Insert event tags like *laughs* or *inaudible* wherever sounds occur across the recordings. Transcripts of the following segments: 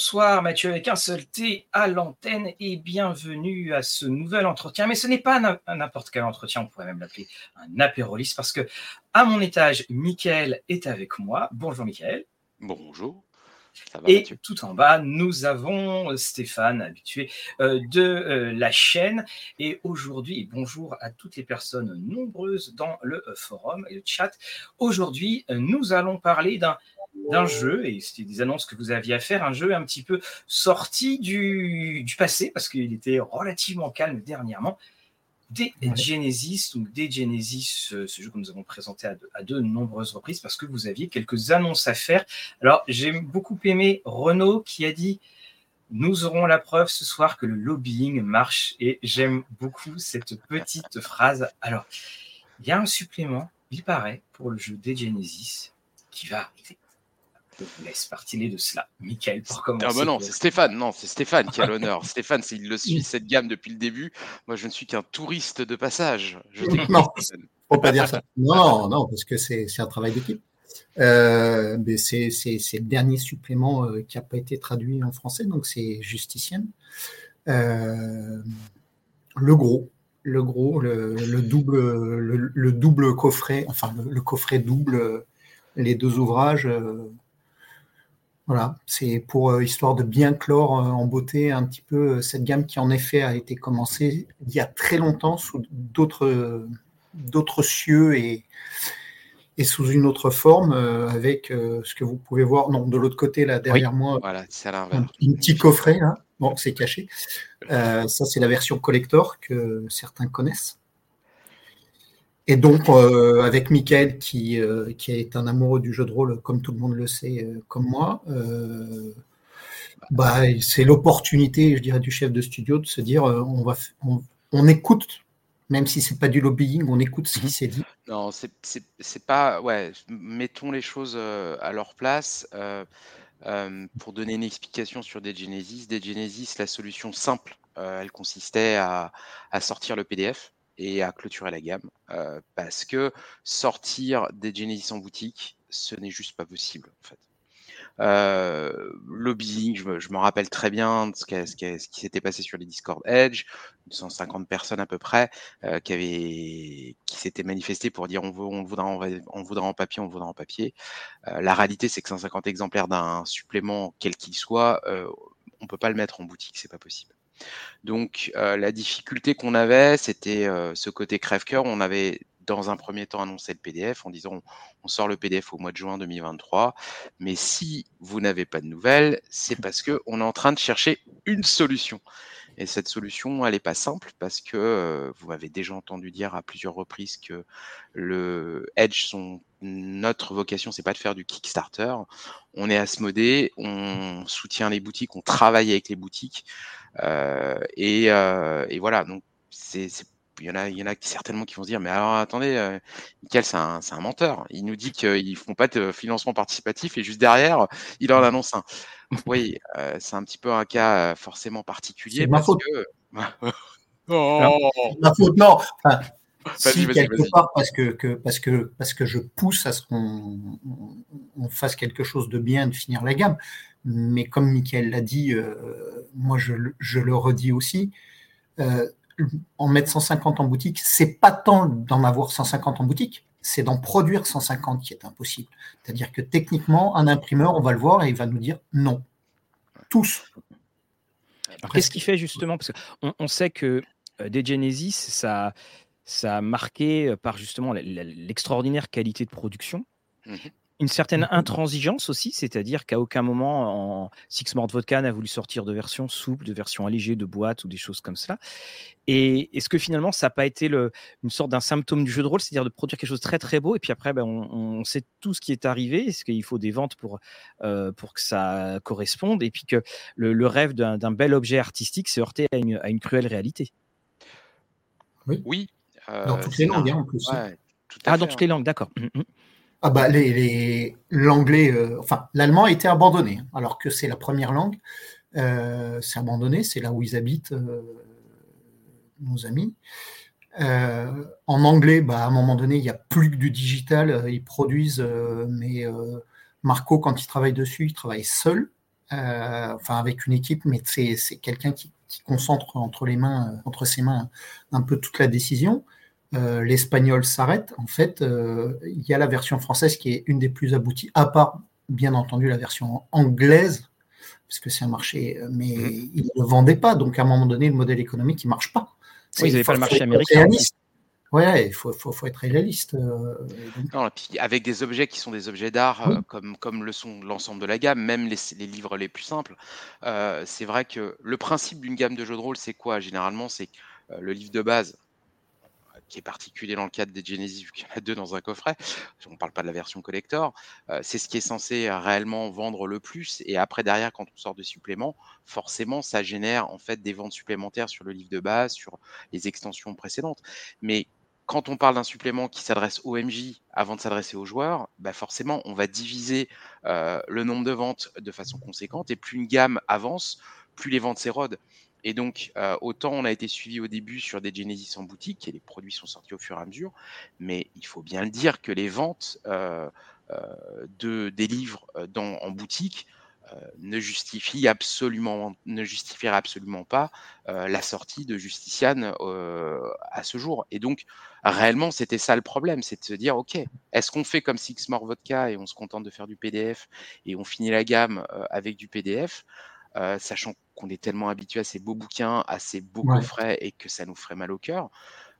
Bonsoir Mathieu avec un seul T à l'antenne et bienvenue à ce nouvel entretien. Mais ce n'est pas n'importe quel entretien, on pourrait même l'appeler un apérolis parce que à mon étage, Mickaël est avec moi. Bonjour Mickaël. Bonjour. et tout en bas, nous avons Stéphane, habitué euh, de euh, la chaîne. Et aujourd'hui, bonjour à toutes les personnes nombreuses dans le forum et le chat. Aujourd'hui, nous allons parler d'un d'un jeu, et c'était des annonces que vous aviez à faire, un jeu un petit peu sorti du, passé, parce qu'il était relativement calme dernièrement, des Genesis, donc des Genesis, euh, ce, jeu que nous avons présenté à de, nombreuses reprises, parce que vous aviez quelques annonces à faire. Alors, j'ai beaucoup aimé Renault qui a dit nous aurons la preuve ce soir que le lobbying marche, et j'aime beaucoup cette petite phrase. Alors, il y a un supplément, il paraît, pour le jeu des Genesis qui va arriver je vous laisse partir de cela. Michael, pour commencer. Ah bah non, c'est Stéphane, non, c'est Stéphane qui a *laughs* l'honneur. Stéphane, il le suit cette gamme depuis le début. Moi, je ne suis qu'un touriste de passage. Je non, faut pas dire ça. Non, non, parce que c'est un travail d'équipe. Euh, c'est le dernier supplément euh, qui n'a pas été traduit en français, donc c'est Justicienne. Euh, le gros, le gros, le, double, le, double coffret, enfin le, coffret double, les deux ouvrages. Voilà, c'est pour euh, histoire de bien clore euh, en beauté un petit peu euh, cette gamme qui en effet a été commencée il y a très longtemps sous d'autres d'autres cieux et, et sous une autre forme avec ce que vous pouvez voir. Non de l'autre côté là derrière moi voilà c'est un, un, petit coffret là. Bon c'est caché. Ça c'est la version collector que certains connaissent et donc, euh, avec Michael, qui, euh, qui est un amoureux du jeu de rôle, comme tout le monde le sait, euh, comme moi, bah, c'est l'opportunité, je dirais, du chef de studio de se dire on, va, on, écoute, même si c'est pas du lobbying, on écoute ce qui mhm. s'est dit. Non, c'est pas. Ouais, mettons les choses à leur place. pour donner une explication sur des Genesis, des Genesis, la solution simple, elle consistait à, à sortir le PDF et à clôturer la gamme euh, parce que sortir des Genesis en boutique, ce n'est juste pas possible en fait. Euh, lobbying, je me, rappelle très bien de ce, qui s'était passé sur les Discord Edge, 150 personnes à peu près euh, qui qui s'étaient manifestées pour dire on, veut, on, voudra, on, voudra en papier, on voudra en papier. la réalité, c'est que 150 exemplaires d'un supplément, quel qu'il soit, on peut pas le mettre en boutique, c'est pas possible. Donc euh, la difficulté qu'on avait, c'était euh, ce côté crève-cœur. On avait dans un premier temps annoncé le PDF en disant on, sort le PDF au mois de juin 2023. Mais si vous n'avez pas de nouvelles, c'est parce qu'on est en train de chercher une solution. Et cette solution, elle n'est pas simple parce que euh, vous m'avez déjà entendu dire à plusieurs reprises que le Edge, notre vocation, c'est pas de faire du Kickstarter. On est à modé, on soutient les boutiques, on travaille avec les boutiques. Euh, et, euh, et, voilà, donc c'est il y en a, il y en a certainement qui vont se dire, mais alors attendez, euh, Michael, c'est un, un, menteur. Il nous dit qu'ils font pas de financement participatif et juste derrière, il en annonce un. Oui, euh, c'est un petit peu un cas euh, forcément particulier. Ma faute. *laughs* oh ma faute, non. Enfin, si quelque part parce que, que, parce que parce que je pousse à ce qu'on on fasse quelque chose de bien, de finir la gamme. Mais comme Michael l'a dit, euh, moi je, je, le redis aussi, euh, en mettre 150 en boutique, c'est pas tant d'en avoir 150 en boutique, c'est d'en produire 150 qui est impossible. C'est-à-dire que techniquement, un imprimeur, on va le voir et il va nous dire non. Tous. qu'est-ce qui fait justement? Parce qu'on on sait que euh, des Genesis, ça, ça a marqué par justement l'extraordinaire qualité de production. Mmh une certaine intransigeance aussi, c'est-à-dire qu'à aucun moment, en Six Mort Vodka n'a voulu sortir de version souple, de version allégée, de boîte ou des choses comme cela. Et est-ce que finalement, ça n'a pas été le, une sorte d'un symptôme du jeu de rôle, c'est-à-dire de produire quelque chose de très très beau, et puis après, ben, on, sait tout ce qui est arrivé, est-ce qu'il faut des ventes pour, euh, pour que ça corresponde, et puis que le, rêve d'un bel objet artistique s'est heurté à une, à une, cruelle réalité? Oui. oui euh, dans toutes les langues, hein, en plus. ah, dans toutes les langues, d'accord. Mmh, mmh. Ah bah les, l'anglais, euh, enfin l'allemand a été abandonné, hein, alors que c'est la première langue. Euh, c'est abandonné, c'est là où ils habitent, euh, nos amis. en anglais, bah, à un moment donné, il n'y a plus que du digital. Ils produisent, mais Marco, quand il travaille dessus, il travaille seul, enfin avec une équipe, mais c'est quelqu'un qui, concentre entre les mains, entre ses mains, un peu toute la décision. L'espagnol s'arrête. En fait, il y a la version française qui est une des plus abouties, à part bien entendu la version anglaise, parce que c'est un marché, mais mmh. ils ne le vendaient pas. Donc à un moment donné, le modèle économique, il ne marche pas. Oui, ils n'avaient pas le marché américain. Ouais, il faut, faut, faut, être réaliste. Euh, non, puis avec des objets qui sont des objets d'art, euh, comme, comme le sont l'ensemble de la gamme, même les, les, livres les plus simples, euh, c'est vrai que le principe d'une gamme de jeux de rôle, c'est quoi Généralement, c'est le livre de base, qui est particulier dans le cadre des Genesis, vu qu'il y en a deux dans un coffret, on ne parle pas de la version collector, c'est ce qui est censé réellement vendre le plus. Et après, derrière, quand on sort de suppléments, forcément, ça génère en fait des ventes supplémentaires sur le livre de base, sur les extensions précédentes. Mais quand on parle d'un supplément qui s'adresse au MJ avant de s'adresser aux joueurs, bah forcément, on va diviser euh, le nombre de ventes de façon conséquente. Et plus une gamme avance, plus les ventes s'érodent. Et donc, euh, autant on a été suivi au début sur des Genesis en boutique, et les produits sont sortis au fur et à mesure, mais il faut bien le dire que les ventes euh, de, des livres en boutique euh, ne justifie absolument, ne justifierait absolument pas euh, la sortie de Justiciane euh, à ce jour. Et donc, réellement, c'était ça le problème, c'est de se dire, ok, est-ce qu'on fait comme Six More Vodka et on se contente de faire du PDF et on finit la gamme avec du PDF, sachant qu'on est tellement habitué à ces beaux bouquins, à ces beaux coffrets et que ça nous ferait mal au cœur.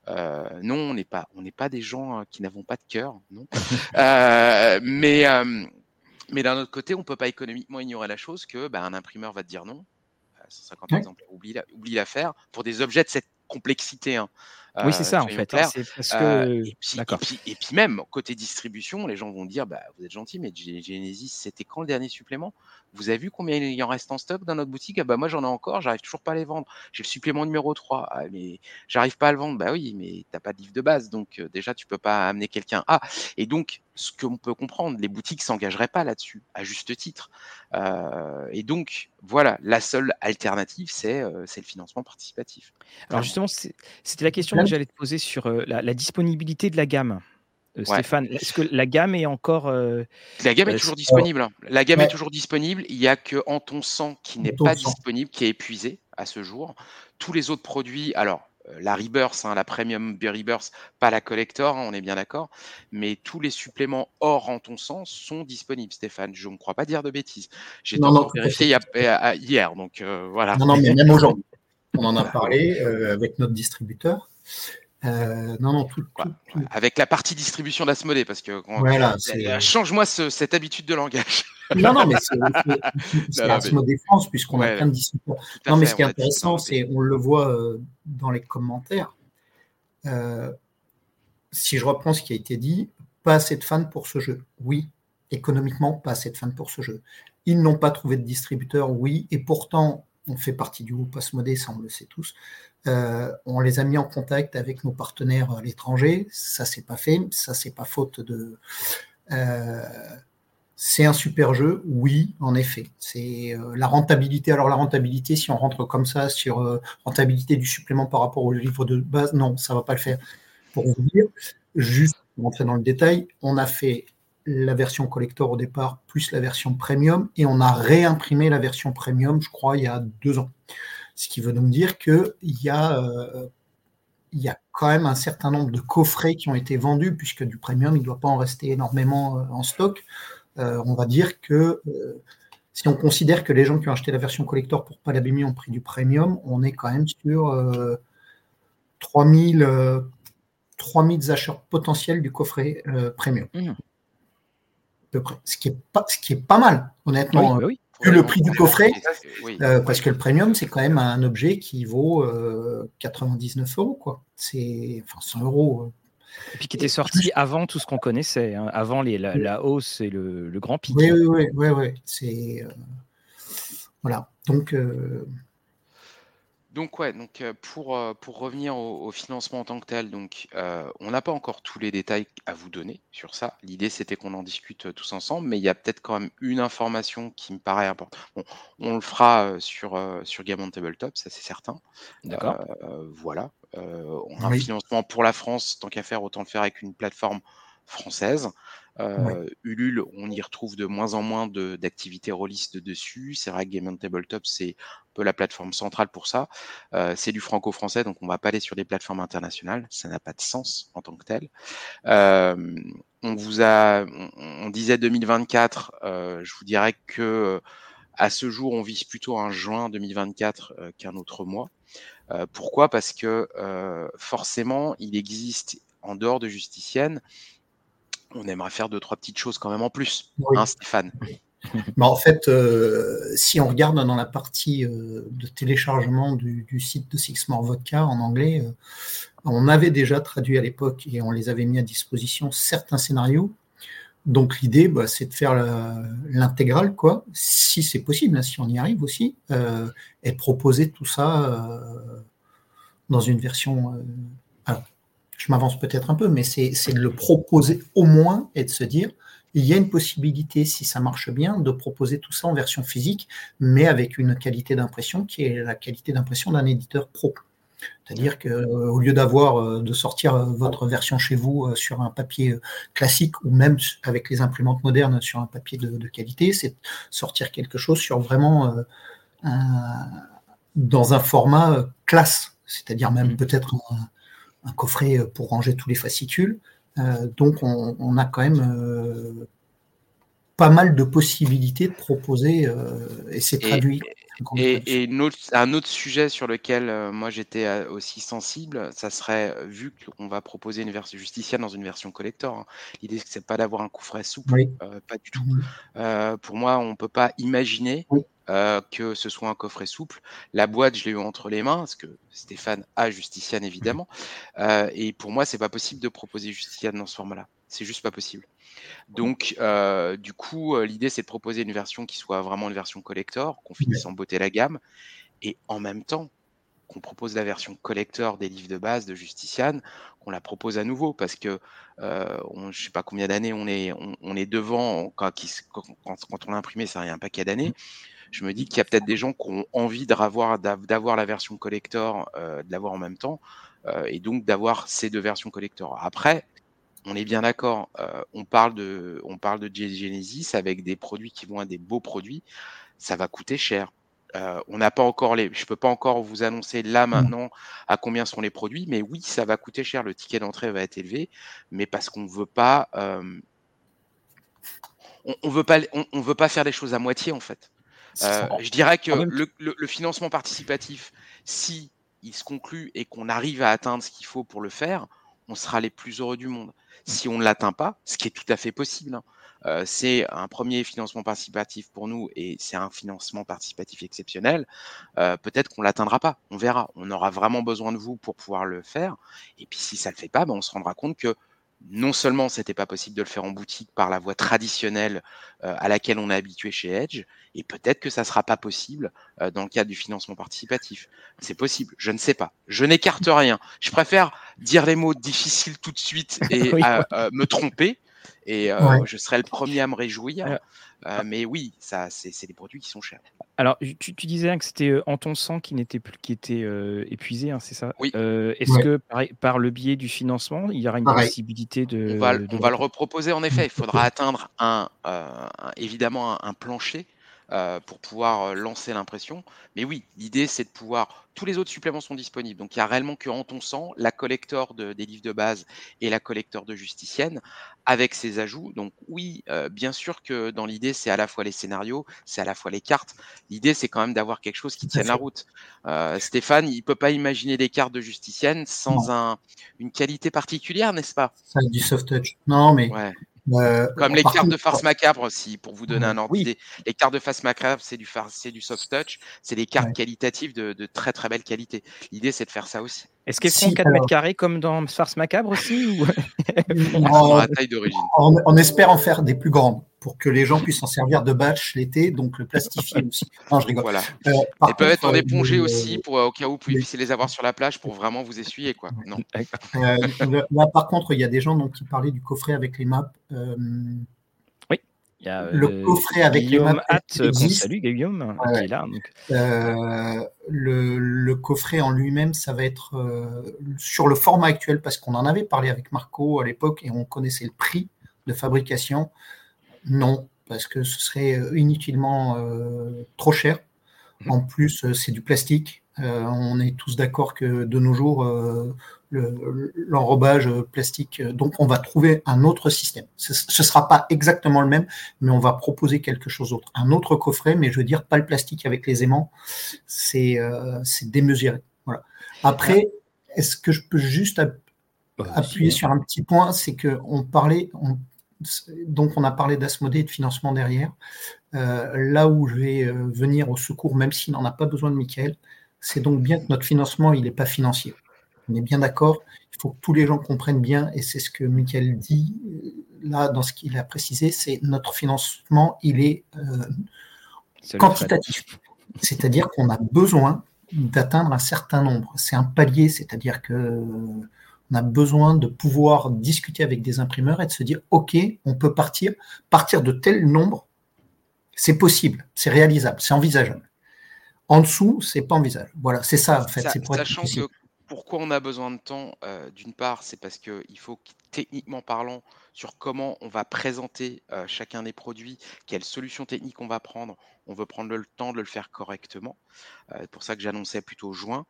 non, on n'est pas, on n'est pas des gens qui n'avons pas de cœur, non. *laughs* mais mais d'un autre côté, on ne peut pas économiquement ignorer la chose que bah, un imprimeur va te dire non. 150 exemplaires, oublie, oublie l'affaire pour des objets de cette complexité. Hein. Oui, c'est ça, en fait. Hein, que... et, puis, même, côté distribution, les gens vont dire bah, Vous êtes gentil, mais Genesis, c'était quand le dernier supplément? Vous avez vu combien il y en reste en stock dans notre boutique? Ah, bah, Moi, j'en ai encore, j'arrive toujours pas à les vendre. J'ai le supplément numéro 3, ah, mais j'arrive pas à le vendre. Bah oui, mais tu n'as pas de livre de base, donc déjà, tu peux pas amener quelqu'un à. Et donc, ce qu'on peut comprendre, les boutiques s'engageraient pas là-dessus, à juste titre. et donc, voilà, la seule alternative, c'est le financement participatif. Alors, justement, c'était la question j'allais te poser sur la, disponibilité de la gamme. Stéphane, est-ce que la gamme est encore. la gamme est toujours disponible. La gamme est toujours disponible. Il n'y a que En ton sang qui n'est pas disponible, qui est épuisé à ce jour. Tous les autres produits, alors la Rebirth, hein, la Premium Rebirth, pas la Collector, hein, on est bien d'accord, mais tous les suppléments hors en ton sens sont disponibles, Stéphane. Je ne crois pas dire de bêtises. J'ai vérifié hier, donc voilà. Non, non, mais même *laughs* aujourd'hui. On en a parlé avec notre distributeur. Euh, non, non, tout, Avec la partie distribution d'Asmodée, parce que voilà, change-moi cette habitude de langage. *laughs* Non, non, mais c'est *laughs* Asmodée France, puisqu'on a plein de distributeurs. Non, mais ce qui est intéressant, c'est, on le voit euh, dans les commentaires. Euh, si je reprends ce qui a été dit, pas assez de fans pour ce jeu. Oui, économiquement, pas assez de fans pour ce jeu. Ils n'ont pas trouvé de distributeur, oui, et pourtant, on fait partie du groupe Asmodée, ça on le sait tous. Euh, on les a mis en contact avec nos partenaires à l'étranger. Ça, c'est pas fait. Ça, c'est pas faute de. Euh, c'est un super jeu, oui, en effet. C'est euh, la rentabilité. Alors la rentabilité, si on rentre comme ça sur rentabilité du supplément par rapport au livre de base, non, ça va pas le faire. Pour vous dire, juste pour rentrer dans le détail, on a fait la version collector au départ plus la version premium et on a réimprimé la version premium, je crois, il y a deux ans. Ce qui veut donc dire qu'il y, a, euh, il y a quand même un certain nombre de coffrets qui ont été vendus, puisque du premium, il ne doit pas en rester énormément euh, en stock. Euh, on va dire que si on considère que les gens qui ont acheté la version collector pour pas l'abîmer ont pris du premium, on est quand même sur 3000, 3000 acheteurs potentiels du coffret premium. Mmh. Ce qui est pas, ce qui est pas mal, honnêtement. oui le prix du coffret, euh, parce que le premium, c'est quand même un objet qui vaut 99 euh, euros, quoi. C'est enfin 100 euros. Euh. Et puis qui était sorti avant tout ce qu'on connaissait, hein, avant les, la, hausse et le, grand pic. Oui, oui, oui, oui, c'est voilà. Donc donc ouais, donc pour, pour revenir au, financement en tant que tel, donc on n'a pas encore tous les détails à vous donner sur ça. L'idée c'était qu'on en discute tous ensemble, mais il y a peut-être quand même une information qui me paraît importante. on le fera sur, sur Game on Tabletop, ça c'est certain. D'accord. voilà. on a un financement pour la France, tant qu'à faire, autant le faire avec une plateforme française. Ulule, on y retrouve de moins en moins d'activités rôlistes dessus. C'est vrai que Game on Tabletop, c'est un peu la plateforme centrale pour ça. c'est du franco-français, donc on va pas aller sur des plateformes internationales. Ça n'a pas de sens en tant que tel. on vous a, on, disait 2024. je vous dirais que à ce jour, on vise plutôt un juin 2024 qu'un autre mois. pourquoi? Parce que forcément, il existe en dehors de Justicienne on aimerait faire deux, trois petites choses quand même en plus, hein, Stéphane Mais *laughs* en fait, euh, si on regarde dans la partie euh, de téléchargement du, site de Six More Vodka en anglais, euh, on avait déjà traduit à l'époque et on les avait mis à disposition certains scénarios. Donc l'idée, bah, c'est de faire l'intégrale, quoi, si c'est possible, hein, si on y arrive aussi, et proposer tout ça dans une version je m'avance peut-être un peu, mais c'est de le proposer au moins et de se dire, il y a une possibilité, si ça marche bien, de proposer tout ça en version physique, mais avec une qualité d'impression qui est la qualité d'impression d'un éditeur pro. C'est-à-dire qu'au lieu d'avoir euh, de sortir euh, votre version chez vous euh, sur un papier classique ou même avec les imprimantes modernes sur un papier de, qualité, c'est sortir quelque chose sur vraiment dans un format classe, c'est-à-dire même mmh. peut-être un, un coffret euh, pour ranger tous les fascicules. Euh, donc on, a quand même euh, pas mal de possibilités de proposer et c'est traduit. Et, un autre sujet sur lequel moi j'étais aussi sensible, ça serait vu qu'on va proposer une version justicienne dans une version collector. Hein. L'idée c'est pas d'avoir un coffret souple, pas du tout. Mmh. pour moi, on peut pas imaginer euh, que ce soit un coffret souple. La boîte, je l'ai eu entre les mains, parce que Stéphane a Justiciane évidemment. Euh, et pour moi, c'est pas possible de proposer Justiciane dans ce format-là. C'est juste pas possible. Donc, euh, du coup, l'idée, c'est de proposer une version qui soit vraiment une version collector, qu'on finisse en beauté la gamme, et en même temps, qu'on propose la version collector des livres de base de Justiciane, qu'on la propose à nouveau parce que je ne sais pas combien d'années on est, on, est devant quand, quand, on l'a imprimé, ça a un paquet d'années je me dis qu'il y a peut-être des gens qui ont envie d'avoir, d'avoir la version collector, euh, de l'avoir en même temps, euh, et donc d'avoir ces deux versions collector. Après, on est bien d'accord, euh, on parle de, on parle de Genesis avec des produits qui vont être des beaux produits, ça va coûter cher. on n'a pas encore les, je peux pas encore vous annoncer là mmh. maintenant à combien sont les produits, mais oui, ça va coûter cher. Le ticket d'entrée va être élevé, mais parce qu'on veut pas, on, veut pas, on, veut pas faire les choses à moitié en fait. Euh, je dirais que le, financement participatif, si il se conclut et qu'on arrive à atteindre ce qu'il faut pour le faire, on sera les plus heureux du monde. Si on ne l'atteint pas, ce qui est tout à fait possible, hein, euh, c'est un premier financement participatif pour nous et c'est un financement participatif exceptionnel. Euh, peut-être qu'on l'atteindra pas, on verra. On aura vraiment besoin de vous pour pouvoir le faire. Et puis si ça le fait pas, ben, on se rendra compte que non seulement c'était pas possible de le faire en boutique par la voie traditionnelle euh, à laquelle on est habitué chez Edge, et peut-être que ça sera pas possible euh, dans le cadre du financement participatif. C'est possible, je ne sais pas. Je n'écarte *laughs* rien. Je préfère dire les mots difficiles tout de suite et *laughs* euh, me tromper, et je serai le premier à me réjouir. Euh, mais oui, ça, c'est des produits qui sont chers. Alors, tu, disais que c'était en ton sang qui n'était plus, qui était épuisé, hein, c'est ça? Oui. Est-ce que par, le biais du financement, il y aura une possibilité de on, va, le reproposer en effet. Il faudra *laughs* atteindre un, évidemment un plancher euh, pour pouvoir euh, lancer l'impression. Mais oui, l'idée, c'est de pouvoir. Tous les autres suppléments sont disponibles. Donc, il n'y a réellement que En ton sang, la collector de, des livres de base et la collector de Justicienne avec ses ajouts. Donc, oui, euh, bien sûr que dans l'idée, c'est à la fois les scénarios, c'est à la fois les cartes. L'idée, c'est quand même d'avoir quelque chose qui tienne la route. Stéphane, il peut pas imaginer des cartes de Justicienne sans un, une qualité particulière, n'est-ce pas? Ça du soft touch. Non, mais euh, Comme les cartes de farce macabre aussi, pour vous donner un ordre d'idée. Les cartes de farce macabre, c'est du, c'est du soft touch, c'est des cartes qualitatives de, de, très très belle qualité. L'idée, c'est de faire ça aussi. Est-ce qu'elles font 4 mètres carrés comme dans farce macabre aussi ou... *laughs* la taille d'origine. On, espère en faire des plus grandes pour que les gens puissent s'en servir de batch l'été, donc le plastifier aussi. Non, je rigole. Voilà. Euh, Elles peuvent être en épongé aussi, pour, euh, au cas où vous puissiez les avoir sur la plage pour vraiment vous essuyer. Quoi. Non. *laughs* là, par contre, il y a des gens donc, qui parlaient du coffret avec les maps. oui. le coffret avec Guillaume les Salut Guillaume, qui est là. le, le, coffret en lui-même, ça va être sur le format actuel, parce qu'on en avait parlé avec Marco à l'époque et on connaissait le prix de fabrication. Non, parce que ce serait inutilement trop cher. Mmh. En plus, c'est du plastique. on est tous d'accord que de nos jours, l'enrobage plastique. Donc, on va trouver un autre système. Ce ne sera pas exactement le même, mais on va proposer quelque chose d'autre. Un autre coffret, mais je veux dire, pas le plastique avec les aimants. C'est euh, démesuré. Voilà. Après, est-ce que je peux juste bah, appuyer sur un petit point? C'est qu'on parlait. Donc, on a parlé d'Asmodée et de financement derrière. Euh, là où je vais euh, venir au secours, même s'il n'en a pas besoin de Michael, c'est donc bien que notre financement, il n'est pas financier. On est bien d'accord. Il faut que tous les gens comprennent bien, et c'est ce que Michael dit euh, là dans ce qu'il a précisé, c'est notre financement, il est euh, quantitatif. C'est-à-dire qu'on a besoin d'atteindre un certain nombre. C'est un palier, c'est-à-dire que on a besoin de pouvoir discuter avec des imprimeurs et de se dire, OK, on peut partir, partir de tel nombre, c'est possible, c'est réalisable, c'est envisageable. En dessous, c'est pas envisageable. Voilà, c'est ça en fait. sachant que pourquoi on a besoin de temps D'une part, c'est parce qu'il faut techniquement parlant, sur comment on va présenter chacun des produits, quelle solution technique on va prendre. On veut prendre le temps de le faire correctement. c'est pour ça que j'annonçais plutôt juin,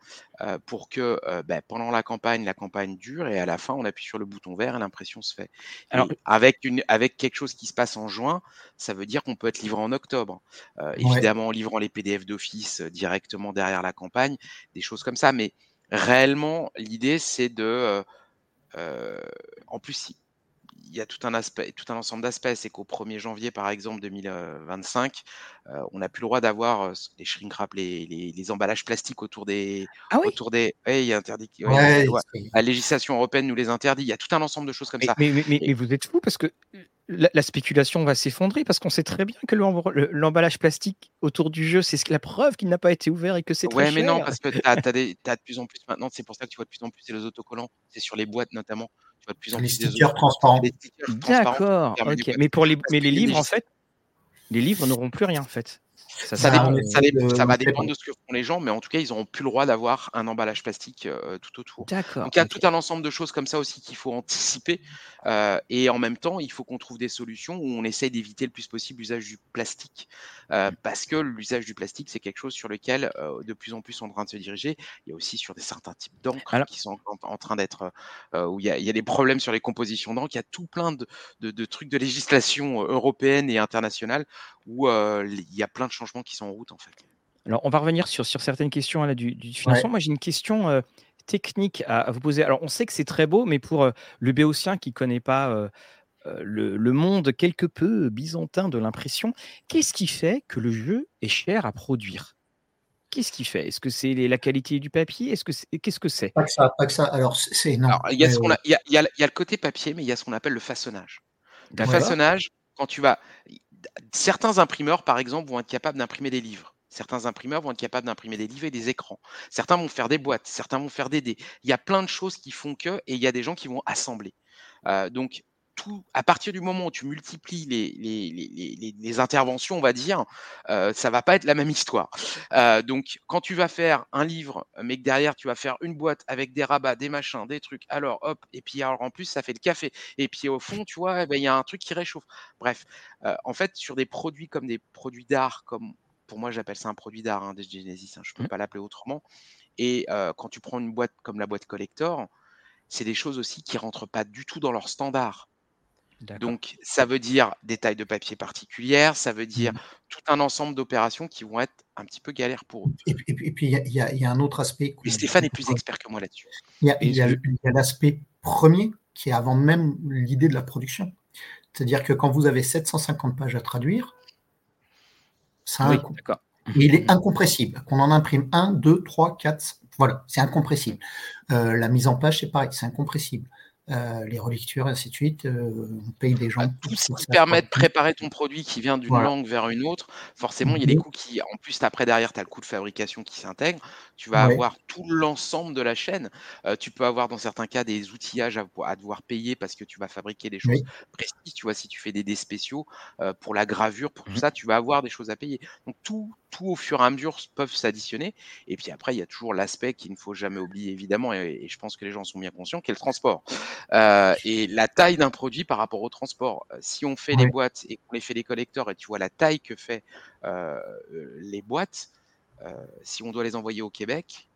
pour que ben, pendant la campagne, la campagne dure et à la fin, on appuie sur le bouton vert et l'impression se fait. Alors, avec, une, avec quelque chose qui se passe en juin, ça veut dire qu'on peut être livré en octobre. Évidemment, en livrant les PDF d'office directement derrière la campagne, des choses comme ça. Mais réellement, l'idée, c'est de. Euh, euh, en plus, il y a tout un aspect, tout un ensemble d'aspects. C'est qu'au 1er janvier, par exemple, 2025, euh, on n'a plus le droit d'avoir les shrink wrap, les, les, emballages plastiques autour des. Ah oui? autour des. il y a interdit. la législation européenne nous les interdit. Il y a tout un ensemble de choses comme ça. Mais, mais, vous êtes fou parce que la, spéculation va s'effondrer parce qu'on sait très bien que l'emballage plastique autour du jeu, c'est la preuve qu'il n'a pas été ouvert et que c'est très Ouais, mais non, parce que tu as, de plus en plus maintenant, c'est pour ça que tu vois de plus en plus les autocollants, c'est sur les boîtes notamment. Tu vois de plus en les plus stickers transparents. D'accord, Mais pour les, mais les livres, en fait, les livres n'auront plus rien en fait. Ça, ça, dépend, ça, va dépendre de ce que font les gens, mais en tout cas, ils n'auront plus le droit d'avoir un emballage plastique euh, tout autour. D'accord. Donc, il y a tout un ensemble de choses comme ça aussi qu'il faut anticiper. Euh, et en même temps, il faut qu'on trouve des solutions où on essaye d'éviter le plus possible l'usage du plastique. Euh, parce que l'usage du plastique, c'est quelque chose sur lequel de plus en plus on est en train de se diriger. Il y a aussi sur des certains types d'encre qui sont en, train d'être. où il y, a, il y, a, des problèmes sur les compositions d'encre. Il y a tout plein de, de, de trucs de législation européenne et internationale où il y a plein de changements qui sont en route en fait. Alors, on va revenir sur, sur certaines questions là, du, financement. Moi, j'ai une question technique à, vous poser. Alors, on sait que c'est très beau, mais pour le béotien qui ne connaît pas le, le, monde quelque peu byzantin de l'impression, qu'est-ce qui fait que le jeu est cher à produire? Qu'est-ce qui fait? Est-ce que c'est la qualité du papier? Est-ce que qu'est-ce que c'est? Pas que ça, pas que ça. Alors, c'est il y, a il, y a, le côté papier, mais il y a ce qu'on appelle le façonnage. Le façonnage, quand tu vas, certains imprimeurs, par exemple, vont être capables d'imprimer des livres. Certains imprimeurs vont être capables d'imprimer des livres et des écrans. Certains vont faire des boîtes, certains vont faire des dés. Il y a plein de choses qui font que, et il y a des gens qui vont assembler. Euh, donc, à partir du moment où tu multiplies les, interventions, on va dire, euh, ça va pas être la même histoire. Euh, donc, quand tu vas faire un livre, mais que derrière tu vas faire une boîte avec des rabats, des machins, des trucs, alors hop, et puis alors en plus ça fait le café, et puis au fond, tu vois, eh ben, il y a un truc qui réchauffe. Bref, euh, en fait, sur des produits comme des produits d'art, comme pour moi j'appelle ça un produit d'art, hein, des Genesis, hein, je peux mmh. pas l'appeler autrement. Et quand tu prends une boîte comme la boîte collector, c'est des choses aussi qui rentrent pas du tout dans leur standard. Donc, ça veut dire des tailles de papier particulières, ça veut dire mmh. tout un ensemble d'opérations qui vont être un petit peu galères pour eux. Et, puis, il y, a un autre aspect. Et Stéphane est plus expert que moi là-dessus. Il y a, l'aspect premier qui est avant même l'idée de la production. C'est-à-dire que quand vous avez 750 pages à traduire, ça a un coût. il est incompressible. Qu'on en imprime 1, 2, 3, 4, voilà, c'est incompressible. Euh, la mise en page, c'est pareil, c'est incompressible. Euh, les relectures, et ainsi de suite. Euh, on paye des gens. tout ce qui permet de préparer ton produit qui vient d'une langue vers une autre, forcément, il y a des mhm. coûts qui, en plus, après derrière, tu as le coût de fabrication qui s'intègre. Tu vas avoir tout l'ensemble de la chaîne. tu peux avoir dans certains cas des outillages à, devoir payer parce que tu vas fabriquer des choses précises. Tu vois, si tu fais des dés spéciaux pour la gravure, pour tout mmh. ça, tu vas avoir des choses à payer. Donc tout, tout au fur et à mesure peuvent s'additionner. Et puis après, il y a toujours l'aspect qu'il ne faut jamais oublier, évidemment, et, je pense que les gens sont bien conscients, qui est le transport. et la taille d'un produit par rapport au transport. Si on fait les boîtes et qu'on les fait les collecteurs, et tu vois la taille que fait les boîtes, si on doit les envoyer au Québec,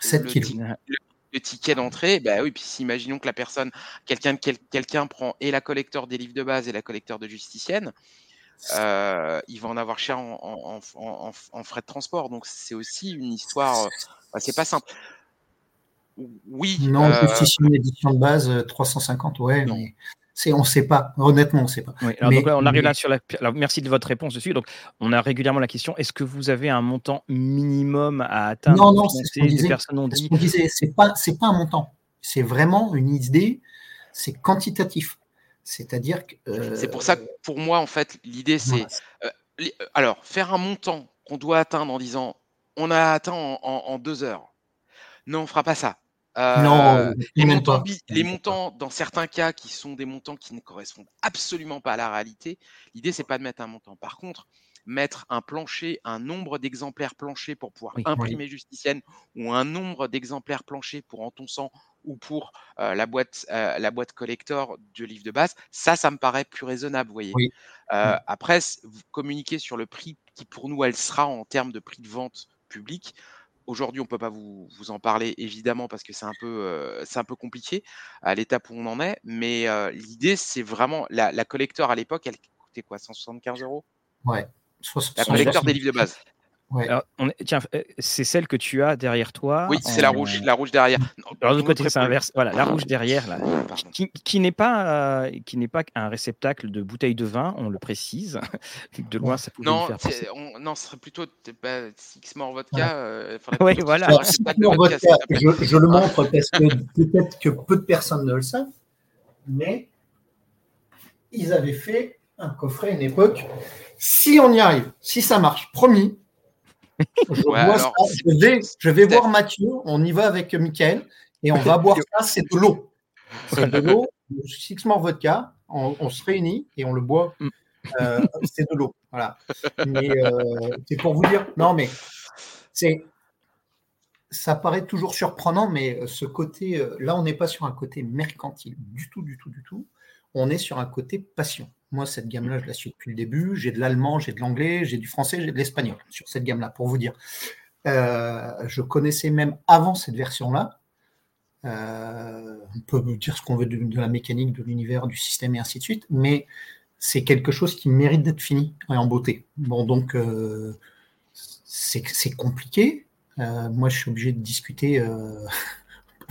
7 le, ticket d'entrée, bah oui, puis imaginons que la personne, quelqu'un quelqu'un prend et la collecteur des livres de base et la collecteur de justicienne, euh, il va en avoir cher en, frais de transport. Donc c'est aussi une histoire, bah, c'est pas simple. Oui. Non, euh, justicienne édition de base, 350, ouais, mais on ne sait pas. Honnêtement, on ne sait pas. on arrive là sur la. merci de votre réponse dessus. Donc, on a régulièrement la question est-ce que vous avez un montant minimum à atteindre? Non, non, c'est ce qu'on disait. Ce c'est pas, c'est pas un montant. C'est vraiment une idée. C'est quantitatif. C'est-à-dire que. Euh, c'est pour ça que, pour moi, en fait, l'idée, c'est. Euh, alors, faire un montant qu'on doit atteindre en disant on a atteint en deux heures. Non, on ne fera pas ça non, euh, les montants, les montants, dans certains cas, qui sont des montants qui ne correspondent absolument pas à la réalité, l'idée, c'est pas de mettre un montant. Par contre, mettre un plancher, un nombre d'exemplaires planchers pour pouvoir imprimer justicienne ou un nombre d'exemplaires planchers pour en ton sang ou pour euh, la, boîte, euh, la boîte collector du livre de base, ça, ça me paraît plus raisonnable, vous voyez. Après, vous communiquez sur le prix qui, pour nous, elle sera en termes de prix de vente public. Aujourd'hui, on ne peut pas vous, en parler évidemment parce que c'est un peu, euh, un peu compliqué à l'étape où on en est. Mais euh, l'idée, c'est vraiment la, la collector à l'époque, elle coûtait quoi 175 euros? Ouais. La collector des livres de base tiens, euh, c'est celle que tu as derrière toi. Oui, c'est la rouge, la rouge derrière. Alors de côté, c'est inverse. Voilà, la rouge derrière, là, qui, n'est pas, euh, qui n'est pas un réceptacle de bouteille de vin, on le précise. *laughs* de loin, ça pouvait non, faire non, ce serait plutôt Six More Vodka. Euh, oui, voilà. je, je, le montre parce que peut-être que peu de personnes ne le savent, mais ils avaient fait un coffret à une époque. Si on y arrive, si ça marche, promis, je, vais, voir Mathieu, on y va avec Michael et on va *laughs* boire ça, c'est de l'eau. C'est de l'eau, Six More Vodka, on, se réunit et on le boit. Mm. Euh, c'est de l'eau. Voilà. Mais euh, c'est pour vous dire, non, mais c'est. Ça paraît toujours surprenant, mais ce côté, euh, là, on n'est pas sur un côté mercantile du tout, du tout, du tout. On est sur un côté passion. Moi, cette gamme-là, je la suis depuis le début. J'ai de l'allemand, j'ai de l'anglais, j'ai du français, j'ai de l'espagnol sur cette gamme-là, pour vous dire. Euh, je connaissais même avant cette version-là. Euh, on peut dire ce qu'on veut de, la mécanique, de l'univers, du système et ainsi de suite, mais c'est quelque chose qui mérite d'être fini et en beauté. Bon, donc, euh, c'est compliqué. moi, je suis obligé de discuter *laughs*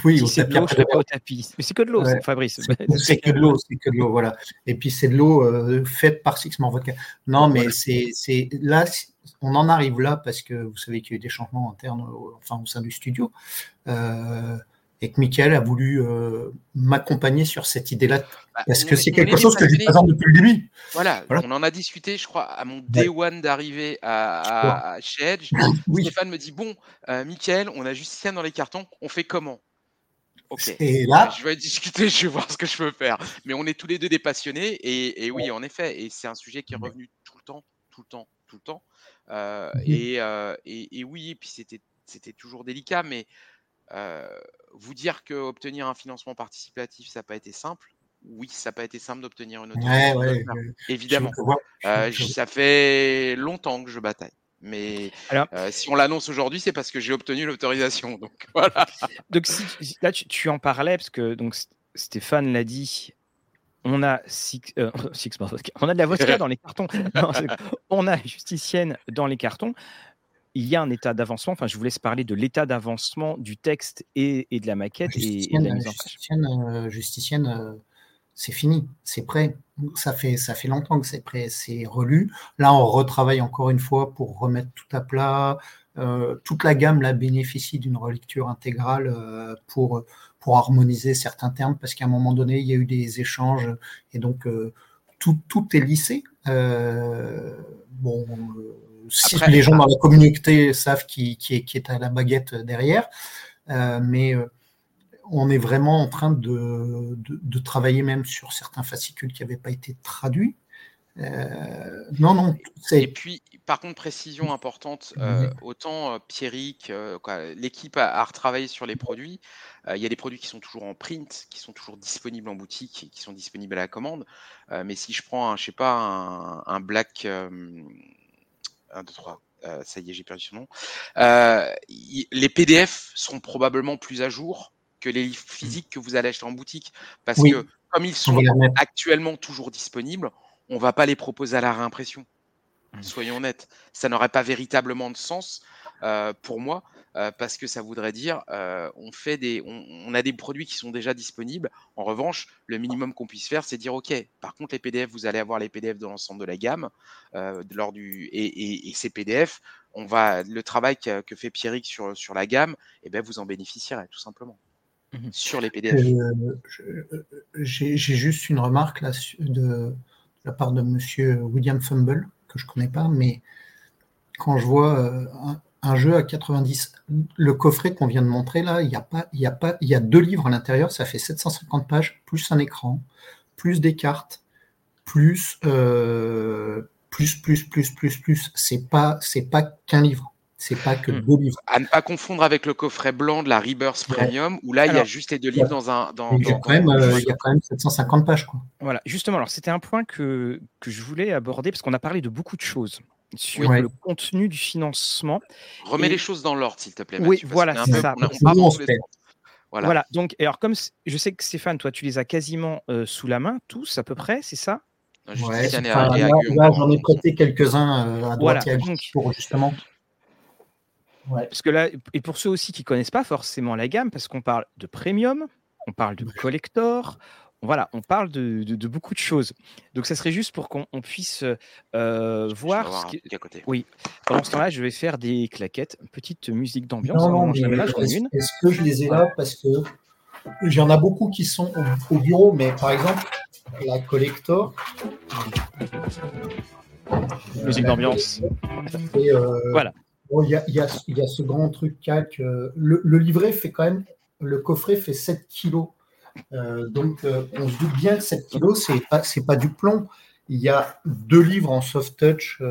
oui, c'est de l'eau, je pas au tapis. Mais c'est que de l'eau, Fabrice. C'est que de l'eau, c'est que de l'eau, voilà. Et puis c'est de l'eau euh, faite par Six Vodka. Non, mais c'est là, on en arrive là parce que vous savez qu'il y a eu des changements internes, enfin au sein du studio, euh, et que Michael a voulu euh, m'accompagner sur cette idée-là bah, parce que c'est quelque chose que je présente depuis le début. Voilà, on en a discuté, je crois, à mon day one d'arrivée à, chez Edge. Stéphane me dit bon, Michael, on a Justicien dans les cartons, on fait comment? Ok. Et là, je vais discuter, *laughs* je vais voir ce que je peux faire. Mais on est tous les deux des passionnés et, oui, en effet, et c'est un sujet qui est revenu tout le temps, tout le temps, tout le temps. Euh, mmh euh, et, et, oui, et puis c'était c'était toujours délicat, mais euh, vous dire que obtenir un financement participatif, ça n'a pas été simple. Oui, ça n'a pas été simple d'obtenir une autorisation. évidemment. ça fait longtemps que je bataille. Mais euh, si on l'annonce aujourd'hui, c'est parce que j'ai obtenu l'autorisation. *laughs* Donc voilà. Donc là, tu, en parlais parce que donc Stéphane l'a dit. On a six, euh, *laughs* on a de la vodka dans les cartons. *laughs* on a justicienne dans les cartons. Il y a un état d'avancement. Enfin, je vous laisse parler de l'état d'avancement du texte et, de la maquette justicienne, et, justicienne euh, c'est fini, c'est prêt. Ça fait, ça fait longtemps que c'est prêt, c'est relu. Là, on retravaille encore une fois pour remettre tout à plat. Euh, toute la gamme là, bénéficie d'une relecture intégrale euh, pour, pour harmoniser certains termes, parce qu'à un moment donné, il y a eu des échanges, et donc euh, tout, tout, est lissé. bon, si les gens dans la communauté savent qui, qui, est, qui est à la baguette derrière. mais on est vraiment en train de, de, travailler même sur certains fascicules qui n'avaient pas été traduits. non, non. Et puis, par contre, précision importante, euh, autant euh, Pierrick, euh, l'équipe a, retravaillé sur les produits. Il y a des produits qui sont toujours en print, qui sont toujours disponibles en boutique, qui sont disponibles à la commande. mais si je prends, un, je sais pas, un, Black 1, 2, 3, ça y est, j'ai perdu son nom. les PDF sont probablement plus à jour que les livres mmh. physiques que vous allez acheter en boutique. Parce que comme ils sont actuellement toujours disponibles, on ne va pas les proposer à la réimpression. Mmh. Soyons honnêtes, ça n'aurait pas véritablement de sens euh, pour moi euh, parce que ça voudrait dire euh, on fait des, on, a des produits qui sont déjà disponibles. En revanche, le minimum qu'on puisse faire, c'est dire ok. Par contre, les PDF, vous allez avoir les PDF de l'ensemble de la gamme lors du et, ces PDF, on va le travail que, fait Pierrick sur sur la gamme, et eh ben vous en bénéficierez tout simplement. Mmh sur les PDF. J'ai juste une remarque là de la part de Monsieur William Fumble que je connais pas, mais quand je vois euh, un, jeu à 90, le coffret qu'on vient de montrer là, il y a pas, il y a pas, il y a deux livres à l'intérieur, ça fait 750 pages, plus un écran, plus des cartes, plus euh, plus plus plus plus plus. C'est pas c'est pas qu'un livre. C'est pas que hmm. deux livres. À ne pas confondre avec le coffret blanc de la Rebirth Premium, où là, il y a juste les deux livres dans un. Dans, il, y a quand même, euh, il y a quand même 750 pages. Quoi. Voilà, justement, alors c'était un point que, que je voulais aborder, parce qu'on a parlé de beaucoup de choses sur le contenu du financement. Remets les choses dans l'ordre, s'il te plaît. Oui, voilà, c'est ça. voilà. voilà. donc, alors comme je sais que Stéphane, toi, tu les as quasiment euh, sous la main, tous à peu près, c'est ça? Ouais, là, j'en ai prêté quelques-uns euh, à droite et à gauche pour justement parce que là, et pour ceux aussi qui connaissent pas forcément la gamme, parce qu'on parle de premium, on parle de collector, voilà, on parle de, de, beaucoup de choses. Donc, ça serait juste pour qu'on puisse euh, voir. Ce qui... côté. Oui. Pendant ce temps-là, je vais faire des claquettes, petite musique d'ambiance. Non, non, est-ce que je les ai là Parce que il y en a beaucoup qui sont au, bureau, mais par exemple, la collector. Musique d'ambiance. Euh, voilà. Il y, a, y, a, ce grand truc calque. Euh, le, livret fait quand même, le coffret fait 7 kilos. Euh, donc, euh, on se doute bien que 7 kilos, c'est pas, pas du plomb. Il y a deux livres en soft touch,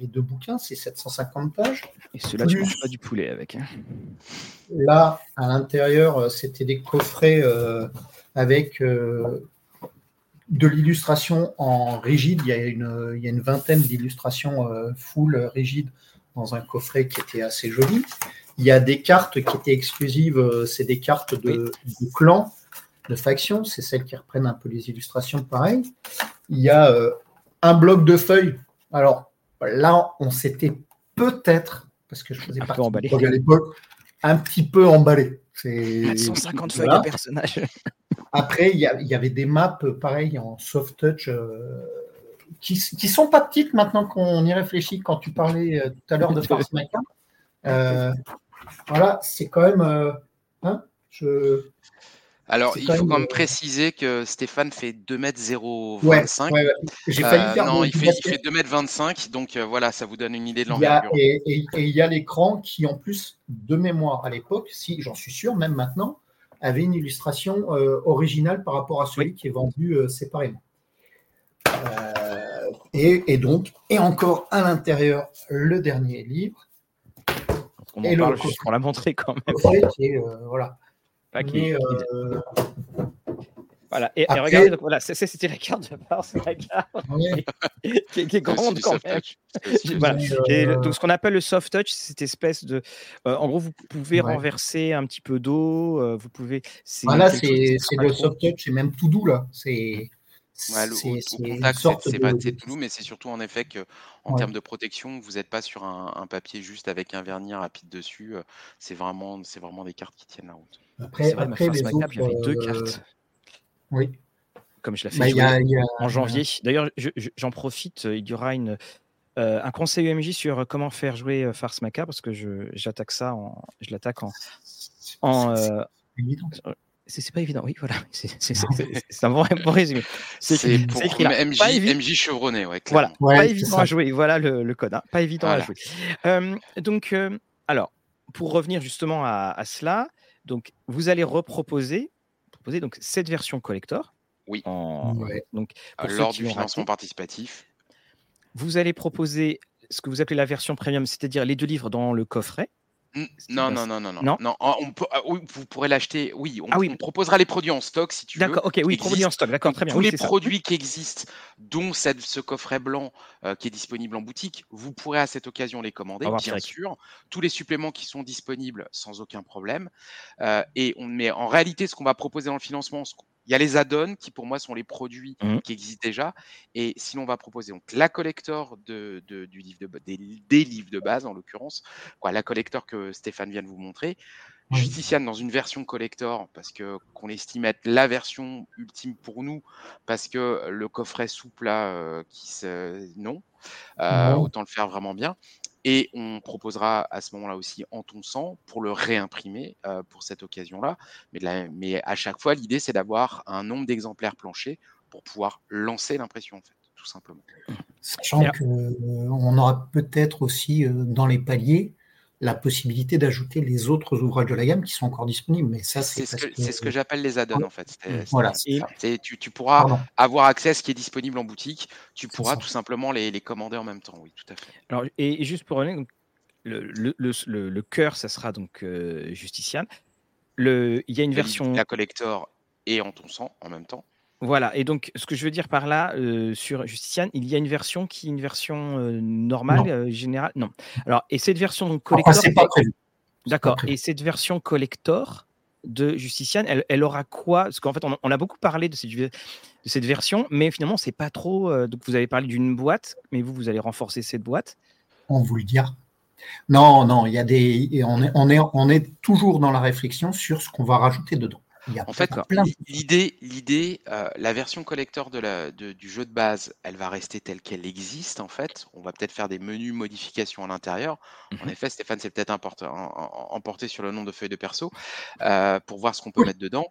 les deux bouquins, c'est 750 pages. Et cela, tu pas du poulet avec. Hein. Là, à l'intérieur, c'était des coffrets avec de l'illustration en rigide. Il y a une, il y a une vingtaine d'illustrations full rigide dans un coffret qui était assez joli. Il y a des cartes qui étaient exclusives, euh, c'est des cartes de, clan, de faction, c'est celles qui reprennent un peu les illustrations pareil. Il y a euh, un bloc de feuilles. Alors là, on s'était peut-être, parce que je faisais partie à l'époque, un petit peu emballé. C'est 150 feuilles de personnages. Après, il y, avait des maps, pareil, en soft touch. Euh, qui, qui sont pas petites maintenant qu'on y réfléchit quand tu parlais euh, tout à l'heure de *laughs* Force Maca. Euh, voilà, c'est quand même. Euh, hein, je... Alors, il faut quand même préciser que Stéphane fait 2m025. Ouais, J'ai failli faire non, il fait, il fait 2m25, donc voilà, ça vous donne une idée de l'envergure. Et, et, il y a l'écran qui, en plus de mémoire à l'époque, si j'en suis sûr, même maintenant, avait une illustration originale par rapport à celui qui est vendu séparément. Et, donc, et encore à l'intérieur, le dernier livre. On et parle juste pour la montrer quand même. Qui euh, voilà. Euh, voilà. Et, regardez, donc, voilà, c'était la carte de Mars, la carte qui, est, grande quand même. voilà. Euh, donc, ce qu'on appelle le soft touch, c'est cette espèce de. en gros, vous pouvez renverser un petit peu d'eau. vous pouvez. Voilà, c'est le soft touch, c'est même tout doux là. C'est au, contact, c'est pas tout, mais c'est surtout en effet que en termes de protection, vous n'êtes pas sur un, papier juste avec un vernis rapide dessus. C'est vraiment, c'est vraiment des cartes qui tiennent la route. Après, après les autres, il y avait deux cartes. Oui. Comme je l'ai fait bah, en janvier. D'ailleurs, j'en profite. Il y aura une, un conseil UMJ sur comment faire jouer Farce Macabre parce que j'attaque ça, en, je l'attaque en, en c'est pas évident, oui, voilà. *laughs* C'est un bon, résumé. C'est pour MJ, MJ chevronné, ouais, Voilà, pas évident à jouer. Voilà le, code, hein. pas évident à jouer. donc, alors, pour revenir justement à, cela, donc vous allez reproposer proposer donc cette version collector. Oui. donc lors du financement participatif. Vous allez proposer ce que vous appelez la version premium, c'est-à-dire les deux livres dans le coffret. Non, non, non, non, non, non. On peut, ah, vous pourrez l'acheter. Oui, on, ah oui, on, proposera les produits en stock si tu veux. D'accord, ok, oui, produits en stock, d'accord, très bien. Tous les produits qui existent, dont cette, ce coffret blanc euh, qui est disponible en boutique, vous pourrez à cette occasion les commander, bien sûr. Tous les suppléments qui sont disponibles sans aucun problème. Euh, et on, mais en réalité, ce qu'on va proposer dans le financement, il y a les add-ons qui pour moi sont les produits mmh. qui existent déjà. Et si l'on va proposer donc la collector de, du livre de, des, des, livres de base en l'occurrence, quoi, la collector que Stéphane vient de vous montrer, Justician dans une version collector parce que qu'on estime être la version ultime pour nous parce que le coffret souple là euh, qui se non euh, autant le faire vraiment bien et on proposera à ce moment-là aussi en ton sang pour le réimprimer euh, pour cette occasion-là. Mais, mais, à chaque fois, l'idée, c'est d'avoir un nombre d'exemplaires planchers pour pouvoir lancer l'impression, en fait, tout simplement. Sachant qu'on aura peut-être aussi dans les paliers la possibilité d'ajouter les autres ouvrages de la gamme qui sont encore disponibles. Mais ça, c'est ce, que, ce que j'appelle les add-ons en fait. Voilà. Tu, tu, pourras avoir accès à ce qui est disponible en boutique. Tu pourras tout simplement les, les, commander en même temps. Oui, tout à fait. Alors, et, juste pour revenir, le, le, le, le, cœur, ça sera donc euh, Justician. Le, il y a une version. La collector et en ton sang en même temps. Voilà, et donc ce que je veux dire par là, euh, sur Justician, il y a une version qui est une version euh, normale, euh, générale? Non. Alors, et cette version donc, collector. D'accord. Et cette version collector de Justician, elle, aura quoi? Parce qu'en fait, on, a beaucoup parlé de cette, de cette version, mais finalement, c'est pas trop. donc, vous avez parlé d'une boîte, mais vous, vous allez renforcer cette boîte. On vous le dira. Non, non, il y a des. On est, on, est, on est toujours dans la réflexion sur ce qu'on va rajouter dedans en fait, l'idée, l'idée, euh, la version collector de la, du jeu de base, elle va rester telle qu'elle existe. En fait, on va peut-être faire des menus modifications à l'intérieur. En mmh effet, Stéphane s'est peut-être emporté, sur le nombre de feuilles de perso euh, pour voir ce qu'on peut mettre dedans.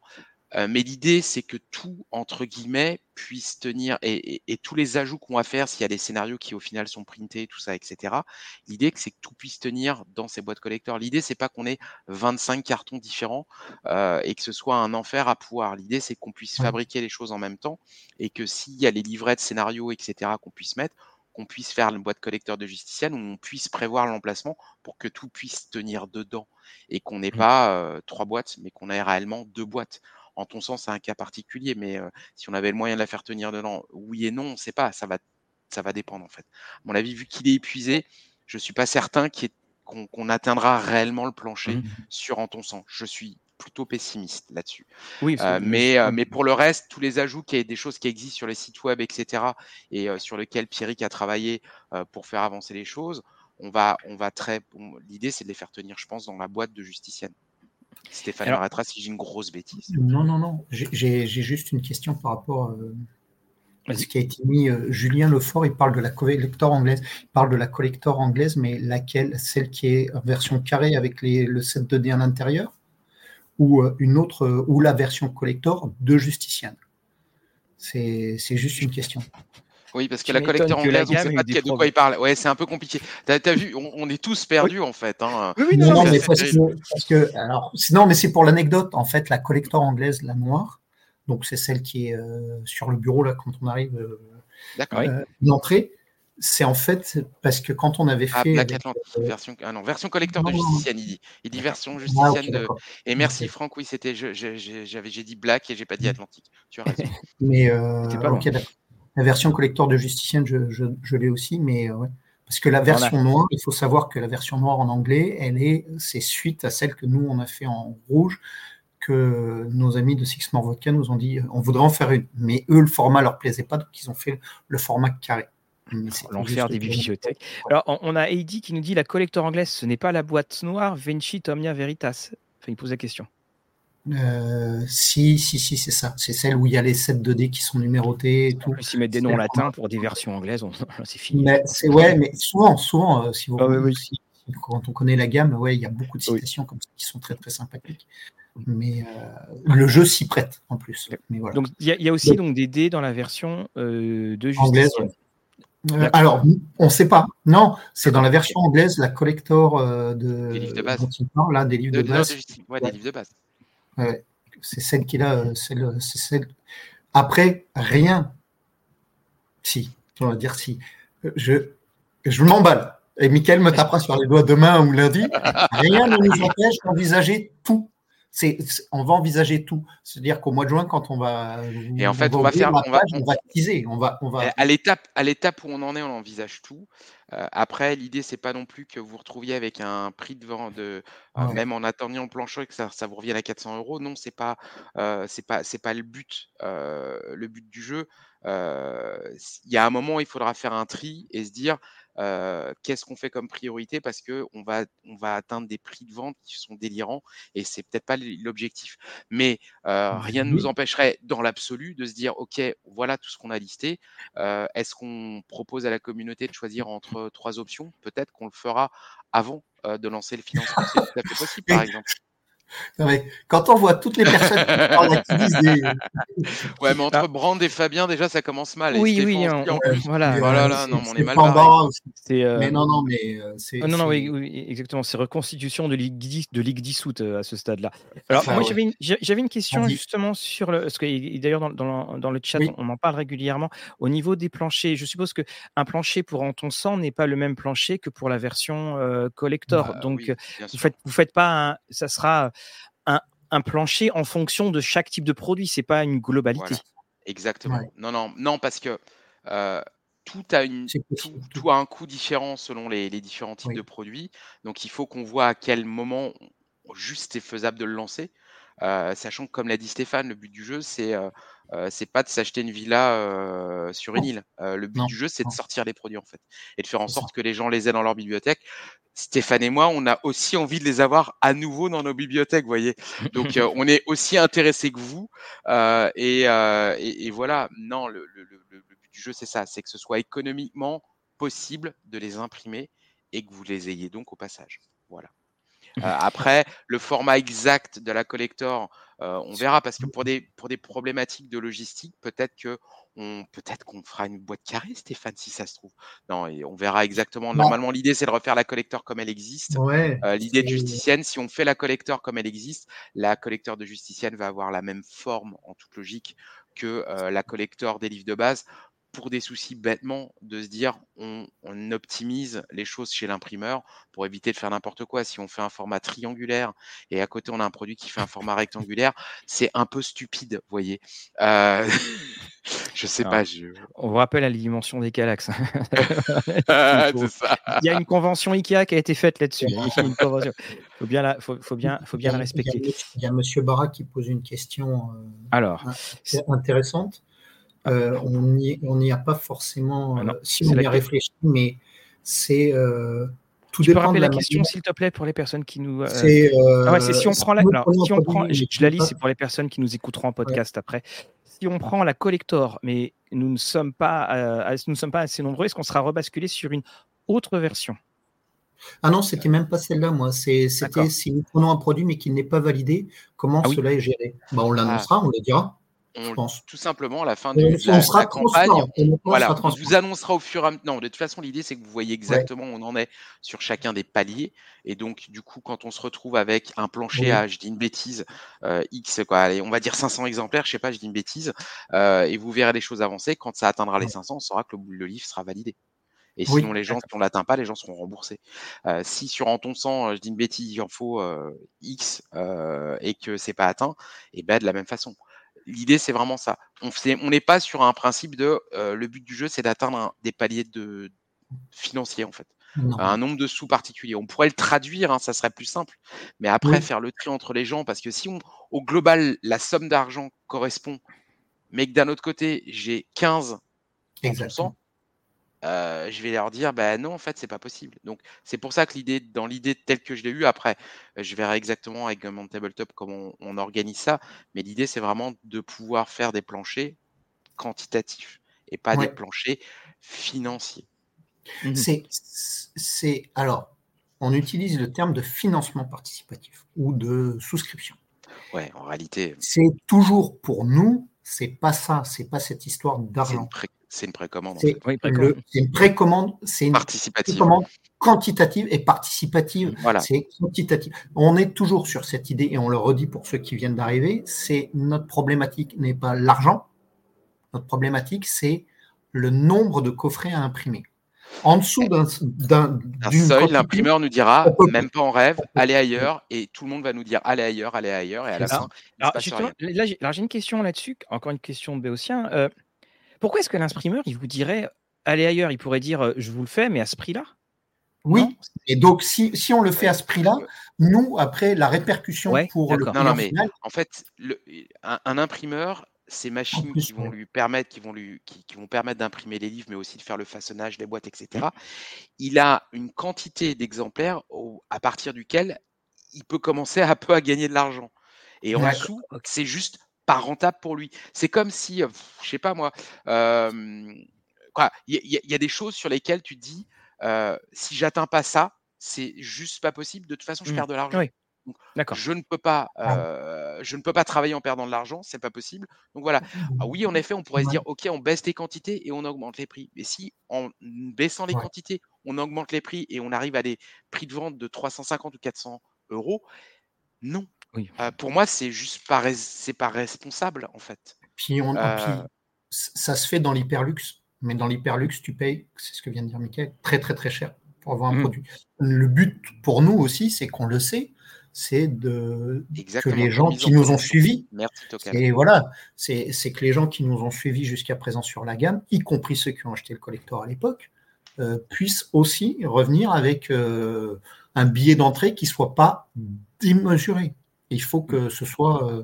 Euh, mais l'idée, c'est que tout, entre guillemets, puisse tenir, et, tous les ajouts qu'on va faire, s'il y a des scénarios qui au final sont printés, tout ça, etc. L'idée, c'est que tout puisse tenir dans ces boîtes collector. L'idée, c'est pas qu'on ait 25 cartons différents euh, et que ce soit un enfer à pouvoir. L'idée, c'est qu'on puisse fabriquer les choses en même temps et que s'il y a les livrets de scénarios, etc., qu'on puisse mettre, qu'on puisse faire une boîte collector de Justician où on puisse prévoir l'emplacement pour que tout puisse tenir dedans et qu'on n'ait mmh. pas euh, trois boîtes, mais qu'on ait réellement deux boîtes. En ton sens, c'est un cas particulier, mais si on avait le moyen de la faire tenir dedans, oui et non, on ne sait pas. Ça va, ça va dépendre en fait. À mon avis, vu qu'il est épuisé, je ne suis pas certain qu'on atteindra réellement le plancher mmh. sur En ton sens. Je suis plutôt pessimiste là-dessus. Oui, mais, mais pour le reste, tous les ajouts, qui des choses qui existent sur les sites web, etc., et sur lesquels Pierrick a travaillé pour faire avancer les choses, on va, on va très. L'idée, c'est de les faire tenir, je pense, dans la boîte de justicienne. Stéphane Alors, si j'ai une grosse bêtise. Non, non, non. J'ai juste une question par rapport euh, à ce qui a été mis. Euh, Julien Lefort, il parle de la collector anglaise. Il parle de la collector anglaise, mais laquelle Celle qui est en version carrée avec les, le set 2D à l'intérieur ou euh, une autre, ou la version collector de Justician C'est juste une question. Oui, parce que la collector anglaise, on ne sait pas de, quoi il parle. Ouais, c'est un peu compliqué. Tu as, vu, on, est tous perdus en fait. Hein. Oui, non, mais parce que, alors, non, mais c'est pour l'anecdote. En fait, la collector anglaise, la noire, donc c'est celle qui est euh, sur le bureau là quand on arrive euh, euh l'entrée. C'est en fait parce que quand on avait ah, fait. Black Atlantic, version, ah non, version collector de Justician, il dit. Il dit version ah, de. Et merci Franck, oui, c'était. J'ai dit Black et j'ai pas dit Atlantique. Tu as raison. mais. Pas ok, d'accord. La version collector de Justicienne, je, l'ai aussi, mais euh, parce que la version noire, il faut savoir que la version noire en anglais, elle est, c'est suite à celle que nous on a fait en rouge, que nos amis de Six More Vodka nous ont dit, on voudrait en faire une, mais eux le format leur plaisait pas, donc ils ont fait le format carré. L'enfer des bibliothèques. *laughs* Alors, on a Heidi qui nous dit la collector anglaise, ce n'est pas la boîte noire Vinci Omnia Veritas. Enfin, il pose la question. Euh, si, si, si, c'est ça. C'est celle où il y a les 7 2D qui sont numérotés et tout. Ils mettent des noms latins pour des versions anglaises, c'est fini. Mais c'est ouais, mais souvent, souvent, euh, si vous, ah quand on connaît la gamme, ouais, il y a beaucoup de citations comme ça qui sont très très sympathiques. mais le jeu s'y prête en plus. Donc il y, a aussi donc, des dés dans la version de Justice. alors, on ne sait pas. Non, c'est dans la version anglaise, la collector de. Des livres de base. là, des livres de, base. ouais, des livres de base. C'est celle qui a. Celle... Après, rien. Si, on va dire si. Je, je m'emballe. Et Michael me tapera sur les doigts demain ou lundi. Rien ne nous empêche d'envisager tout. C'est, on va envisager tout. C'est-à-dire qu'au mois de juin, quand on va. Et en fait, on va faire. on, va, on va teaser. On va, on va... À l'étape, à l'étape où on en est, on envisage tout. Euh, après, l'idée, c'est pas non plus que vous vous retrouviez avec un prix de vente, de, euh, même en attendant le plancher, que ça, ça, vous revienne à 400 euros. Non, c'est pas, euh, c'est pas, c'est pas le but. le but du jeu. Il y a un moment, il faudra faire un tri et se dire qu'est-ce qu'on fait comme priorité? Parce que on va, on va atteindre des prix de vente qui sont délirants et c'est peut-être pas l'objectif. Mais rien ne nous empêcherait dans l'absolu de se dire ok, voilà tout ce qu'on a listé. Est-ce qu'on propose à la communauté de choisir entre trois options? Peut-être qu'on le fera avant de lancer le financement. C'est tout à fait possible, par exemple quand on voit toutes les personnes qui parlent des... *laughs* Ouais, mais entre ah. Brand et Fabien, déjà, ça commence mal. oui, oui, voilà. voilà là, non, on est mal euh, Mais non, non, mais euh, c'est. non, non, oui, exactement. C'est reconstitution de ligue, de ligue dissoute euh, à ce stade-là. Alors, moi, j'avais une, une, question justement sur le. Parce que d'ailleurs, dans, dans, dans, le chat, on, en parle régulièrement. Au niveau des planchers, je suppose qu'un plancher pour En ton sang n'est pas le même plancher que pour la version collector. Bah Donc, vous ne faites, vous faites pas un. Ça sera un, plancher en fonction de chaque type de produit. C'est pas une globalité. Exactement. Non, non, non, parce que euh, tout a une, tout, a un coût différent selon les, différents types de produits. Donc, il faut qu'on voit à quel moment juste est faisable de le lancer. Sachant que, comme l'a dit Stéphane, le but du jeu, c'est c'est pas de s'acheter une villa sur une île. le but du jeu, c'est de sortir les produits en fait et de faire en sorte que les gens les aient dans leur bibliothèque. Stéphane et moi, on a aussi envie de les avoir à nouveau dans nos bibliothèques, vous voyez. Donc, on est aussi intéressés que vous. Et, et, voilà. Non, le, le, le, but du jeu, c'est ça, c'est que ce soit économiquement possible de les imprimer et que vous les ayez donc au passage. Voilà. Après, le format exact de la collector, on verra parce que pour des, pour des problématiques de logistique, peut-être que on peut-être qu'on fera une boîte carrée, Stéphane, si ça se trouve. Non, et on verra exactement. Normalement, l'idée, c'est de refaire la collector comme elle existe. l'idée de justicienne, si on fait la collector comme elle existe, la collector de justicienne va avoir la même forme en toute logique que la collector des livres de base pour des soucis bêtement de se dire on, optimise les choses chez l'imprimeur pour éviter de faire n'importe quoi. Si on fait un format triangulaire et à côté on a un produit qui fait un format rectangulaire, c'est un peu stupide, vous voyez. Euh... *laughs* je sais pas. On vous rappelle à la dimension des calax. *laughs* *laughs* il, y a une convention IKEA qui a été faite là-dessus. Il faut bien la, faut, bien, faut bien la respecter. Il y a Monsieur Barra qui pose une question euh, Alors, intéressante. Euh, on n'y a pas forcément, ah euh, si on y a réfléchi, mais c'est euh, tout tu dépend peux rappeler la, question, s'il te plaît, pour les personnes qui nous. C'est ah si on prend la. si on prend, je, la lis, c'est pour les personnes qui nous écouteront en podcast après. Si on prend la collector, mais nous ne sommes pas, nous ne sommes pas assez nombreux, est-ce qu'on sera rebasculé sur une autre version? Ah non, c'était même pas celle-là, moi. C'était si nous prenons un produit mais qui n'est pas validé, comment ah cela est géré? Bah, On l'annoncera, on le dira tout simplement à la fin de la, campagne, voilà, on vous annoncera au fur et à mesure. Non, de toute façon, l'idée c'est que vous voyez exactement où on en est sur chacun des paliers. Et donc, du coup, quand on se retrouve avec un plancher à, je dis une bêtise, euh, X, quoi, allez, on va dire 500 exemplaires, je sais pas, je dis une bêtise, euh, et vous verrez les choses avancer. Quand ça atteindra les 500, on saura que le, le livre sera validé. Et sinon, les gens, si on l'atteint pas, les gens seront remboursés. Euh, si sur en ton sang, je dis une bêtise, il en faut X et que c'est pas atteint, et eh ben de la même façon. L'idée, c'est vraiment ça. On n'est pas sur un principe de euh, le but du jeu, c'est d'atteindre des paliers de financiers en fait. Un nombre de sous particuliers. On pourrait le traduire, hein, ça serait plus simple. Mais après, faire le tri entre les gens, parce que si on, au global, la somme d'argent correspond, mais que d'un autre côté, j'ai 15 Exactement. Euh, je vais leur dire, ben non, en fait, c'est pas possible. Donc, c'est pour ça que l'idée, dans l'idée telle que je l'ai eue, après, je verrai exactement avec mon tabletop comment on, organise ça. Mais l'idée, c'est vraiment de pouvoir faire des planchers quantitatifs et pas des planchers financiers. Mmh c'est, alors, on utilise le terme de financement participatif ou de souscription. Ouais, en réalité. C'est toujours pour nous, c'est pas ça, c'est pas cette histoire d'argent. C'est une, précommande. C'est une précommande, c'est une précommande quantitative et participative. Voilà. C'est quantitatif. On est toujours sur cette idée et on le redit pour ceux qui viennent d'arriver. C'est notre problématique n'est pas l'argent. Notre problématique, c'est le nombre de coffrets à imprimer. En dessous d'un seuil, l'imprimeur nous dira, même pas en rêve, allez ailleurs, et tout le monde va nous dire, allez ailleurs, allez ailleurs, et à la fin, alors, j'ai une question là-dessus, encore une question de Béotien. Euh, pourquoi est-ce que l'imprimeur, il vous dirait, allez ailleurs, il pourrait dire, euh, je vous le fais, mais à ce prix-là? Oui, et donc si, on le fait à ce prix-là, nous, après, la répercussion pour le non, non, mais en fait, un, imprimeur, ces machines qui vont lui permettre, qui vont lui, qui, vont permettre d'imprimer les livres, mais aussi de faire le façonnage, les boîtes, etc. Il a une quantité d'exemplaires à partir duquel il peut commencer *laughs* un peu à gagner de l'argent. Et en dessous, c'est juste pas rentable pour lui. C'est comme si, je sais pas moi, il y, a des choses sur lesquelles tu te dis, si j'atteins pas ça, c'est juste pas possible. De toute façon, je mmh. perds de l'argent. D'accord. Je ne peux pas, ah. je ne peux pas travailler en perdant de l'argent, c'est pas possible. Donc voilà. Ah oui, en effet, on pourrait se dire, ok, on baisse les quantités et on augmente les prix. Mais si en baissant les quantités, on augmente les prix et on arrive à des prix de vente de 350 ou 400 euros, non. Pour moi, c'est juste pas, c'est pas responsable en fait. Puis, on, ça se fait dans l'hyperluxe, mais dans l'hyperluxe, tu payes, c'est ce que vient de dire Michael, très très très cher pour avoir un mmh. produit. Le but pour nous aussi, c'est qu'on le sait, c'est de que les gens qui nous ont suivis, et voilà, c'est que les gens qui nous ont suivis jusqu'à présent sur la gamme, y compris ceux qui ont acheté le collector à l'époque, euh, puissent aussi revenir avec euh, un billet d'entrée qui soit pas démesuré. Il faut que ce soit euh,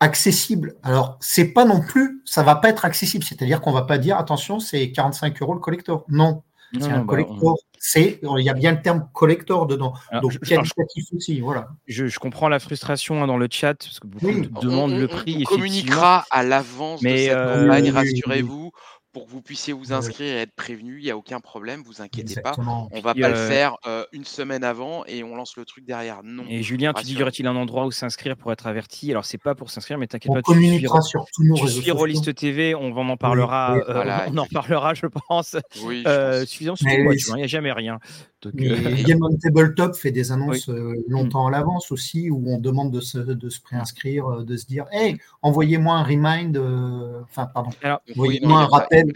accessible. Alors, c'est pas non plus, ça va pas être accessible, c'est-à-dire qu'on va pas dire attention, c'est 45 euros le collector. Non, c'est un bah, collector. C'est, il y a bien le terme collector dedans. Donc je, qualitatif aussi, voilà. Je, comprends la frustration hein, dans le chat parce que beaucoup demandent le prix. On, communiquera à l'avance de cette euh, campagne, rassurez-vous pour que vous puissiez vous inscrire et être prévenu. Il n'y a aucun problème, vous inquiétez pas. On va pas le faire une semaine avant et on lance le truc derrière. Non. Et Julien, tu dis y aurait-il un endroit où s'inscrire pour être averti? Alors c'est pas pour s'inscrire, mais t'inquiète pas. On communiquera sur tous nos réseaux sociaux. Rollist TV, on en parlera. on en parlera, je pense. Oui, suffisamment il n'y a jamais rien. Game on *laughs* Tabletop fait des annonces longtemps à l'avance aussi, où on demande de se, de se préinscrire, de se dire Hey, envoyez-moi un remind, enfin, pardon, envoyez-moi un rappel.